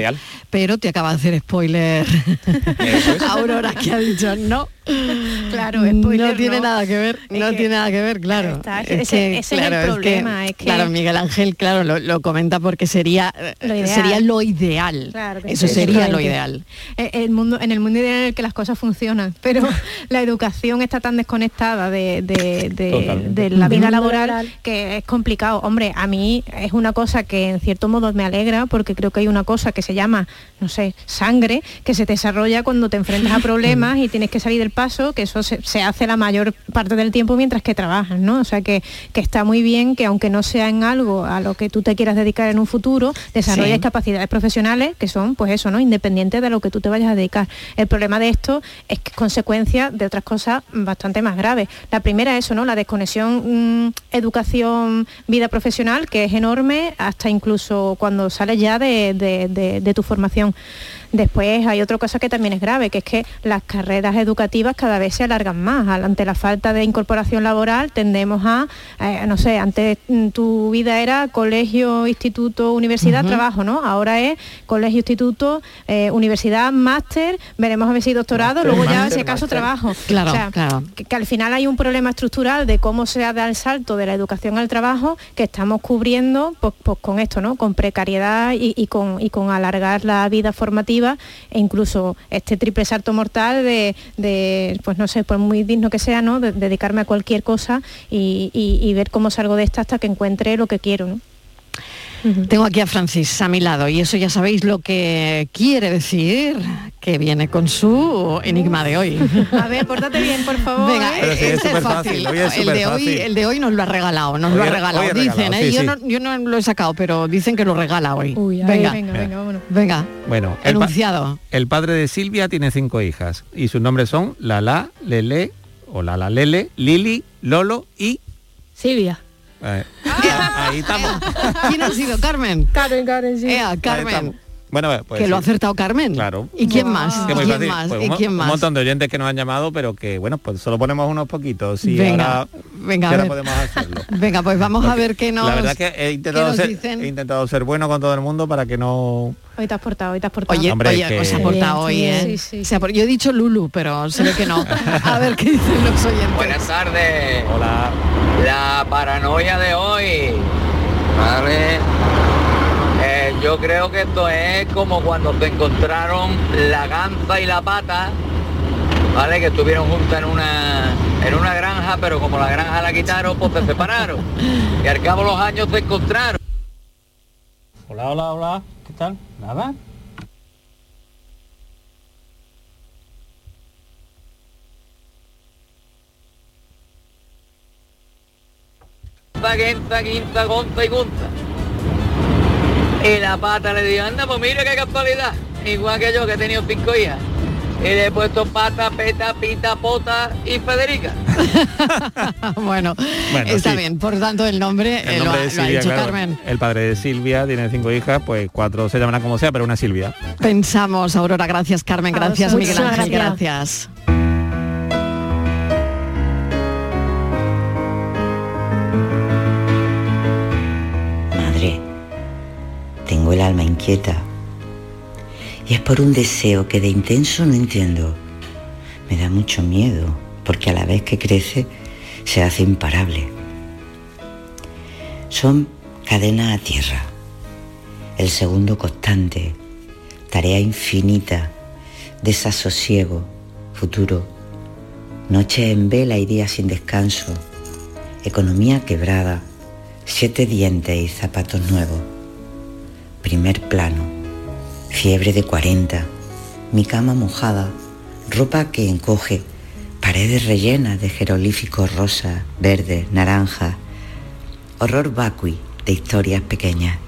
Pero te acaba de hacer spoiler. Aurora que ha dicho no. Claro, no tiene nada que ver, no tiene nada que ver, claro. ese, es el problema. claro, Miguel Ángel, claro, lo, comenta porque sería lo ideal. Sería lo ideal. Eso sería lo ideal. Eh, el mundo, en el mundo ideal en el que las cosas funcionan, pero la educación está tan desconectada de, de la vida laboral que es complicado. Hombre, a mí es una cosa que en cierto modo me alegra porque creo que hay una cosa que se llama, no sé, sangre, que se desarrolla cuando te enfrentas a problemas y tienes que salir del paso, que eso se, hace la mayor parte del tiempo mientras que trabajas, ¿no? O sea que, que, está muy bien que aunque no sea en algo a lo que tú te quieras dedicar en un futuro, desarrolles capacidades profesionales que son, pues eso, ¿no? Independientes de lo que tú te vayas a dedicar. El problema de esto es que es consecuencia de otras cosas bastante más graves. La primera, eso, ¿no? La desconexión mm, educación, vida profesional, que es enorme, hasta incluso cuando sales ya de tu formación. Después hay otra cosa que también es grave, que es que las carreras educativas cada vez se alargan más. Ante la falta de incorporación laboral tendemos a, eh, no sé, antes mm, tu vida era colegio, instituto, universidad, trabajo, ¿no? Ahora es colegio, instituto, eh, universidad, máster, veremos a ver si doctorado, luego ya si acaso trabajo. Claro, claro. Que, al final hay un problema estructural de cómo se da el salto de la educación al trabajo que estamos cubriendo pues, pues con esto, ¿no? Con precariedad y, con, y con alargar la vida formativa e incluso este triple salto mortal de, pues no sé, por muy digno que sea, ¿no? De, dedicarme a cualquier cosa y, ver cómo salgo de esta hasta que encuentre lo que quiero, Tengo aquí a Francis a mi lado y eso ya sabéis lo que quiere decir que viene con su enigma de hoy. A ver, pórtate bien, por favor. Venga, ¿eh? este es fácil. el, de hoy, el de hoy nos lo ha regalado, nos lo ha regalado. dicen, ¿eh? yo, no, yo, no, lo he sacado, pero dicen que lo regala hoy. venga, venga, venga, venga, Bueno, enunciado. El, padre de Silvia tiene cinco hijas y sus nombres son Lala, Lele, o Lala Lele, Lili, Lolo y... Silvia. Eh, ahí estamos. ¿Quién ha sido? Carmen. Karen, Karen, sí. Carmen. Bueno, pues que lo ha acertado Carmen. Claro. ¿Y quién más? ¿Y quién más? Pues ¿Y quién más? Un montón de oyentes que nos han llamado, pero que bueno, pues solo ponemos unos poquitos. Y venga, ahora, venga, podemos hacerlo. Venga, pues vamos a ver qué nos. La verdad que he intentado, ser, he intentado ser bueno con todo el mundo para que no. Hoy te has portado, hoy te has portado. Oye, Hombre, oye que... os ha portado hoy, ¿eh? Sí, sí. yo he dicho Lulu, pero se ve que no. A ver qué dicen los oyentes. Buenas tardes. Hola. La paranoia de hoy. Vale yo creo que esto es como cuando se encontraron la ganza y la pata, ¿vale? Que estuvieron juntas en una, en una granja, pero como la granja la quitaron, pues se separaron. Y al cabo de los años se encontraron. Hola, hola, hola. ¿Qué tal? ¿Nada? Quinta, quinta, gonza y gonza. Y la pata le dijo, anda, pues mira qué casualidad. Igual que yo que he tenido cinco hijas. Y le he puesto pata, peta, pita, pota y Federica. bueno, está bien. Por tanto, el nombre, el lo, ha, dicho Carmen. El padre de Silvia tiene cinco hijas, pues cuatro se llamarán como sea, pero una Silvia. Pensamos, Aurora. Gracias, Carmen. Gracias, Miguel Ángel. gracias. Tengo el alma inquieta. Y es por un deseo que de intenso no entiendo. Me da mucho miedo, porque a la vez que crece, se hace imparable. Son cadena a tierra, el segundo constante, tarea infinita, desasosiego, futuro, noche en vela y días sin descanso, economía quebrada, siete dientes y zapatos nuevos primer plano, fiebre de 40, mi cama mojada, ropa que encoge, paredes rellenas de jerolíficos rosa, verde, naranja, horror vacui de historias pequeñas,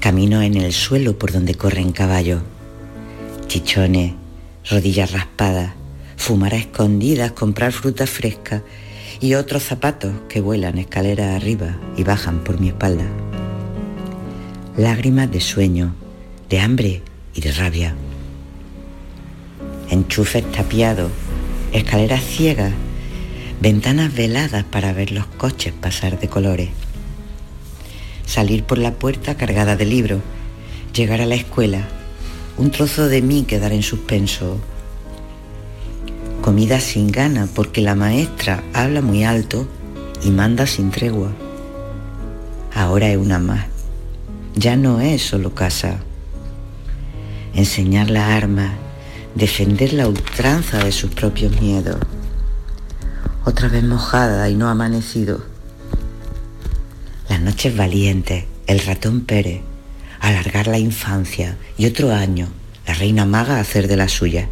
camino en el suelo por donde corren caballos, chichones, rodillas raspadas, fumar a escondidas, comprar fruta fresca y otros zapatos que vuelan escaleras arriba y bajan por mi espalda lágrimas de sueño, de hambre y de rabia. Enchufes tapiados, escaleras ciegas, ventanas veladas para ver los coches pasar de colores. Salir por la puerta cargada de libros, llegar a la escuela, un trozo de mí quedar en suspenso. Comida sin gana porque la maestra habla muy alto y manda sin tregua. Ahora es una más. Ya no es solo casa. Enseñar la arma, defender la ultranza de sus propios miedos. Otra vez mojada y no amanecido. Las noches valientes, el ratón Pérez, alargar la infancia y otro año, la reina maga hacer de la suya.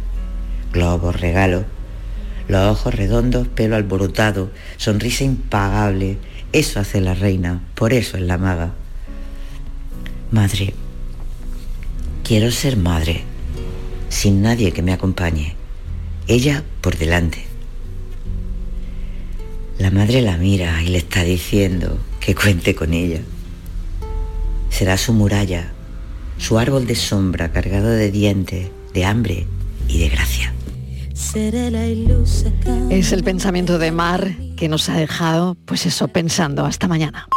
Globos, regalos, los ojos redondos, pelo alborotado, sonrisa impagable. Eso hace la reina, por eso es la maga. Madre, quiero ser madre, sin nadie que me acompañe. Ella por delante. La madre la mira y le está diciendo que cuente con ella. Será su muralla, su árbol de sombra cargado de dientes, de hambre y de gracia. Es el pensamiento de Mar que nos ha dejado, pues eso, pensando. Hasta mañana.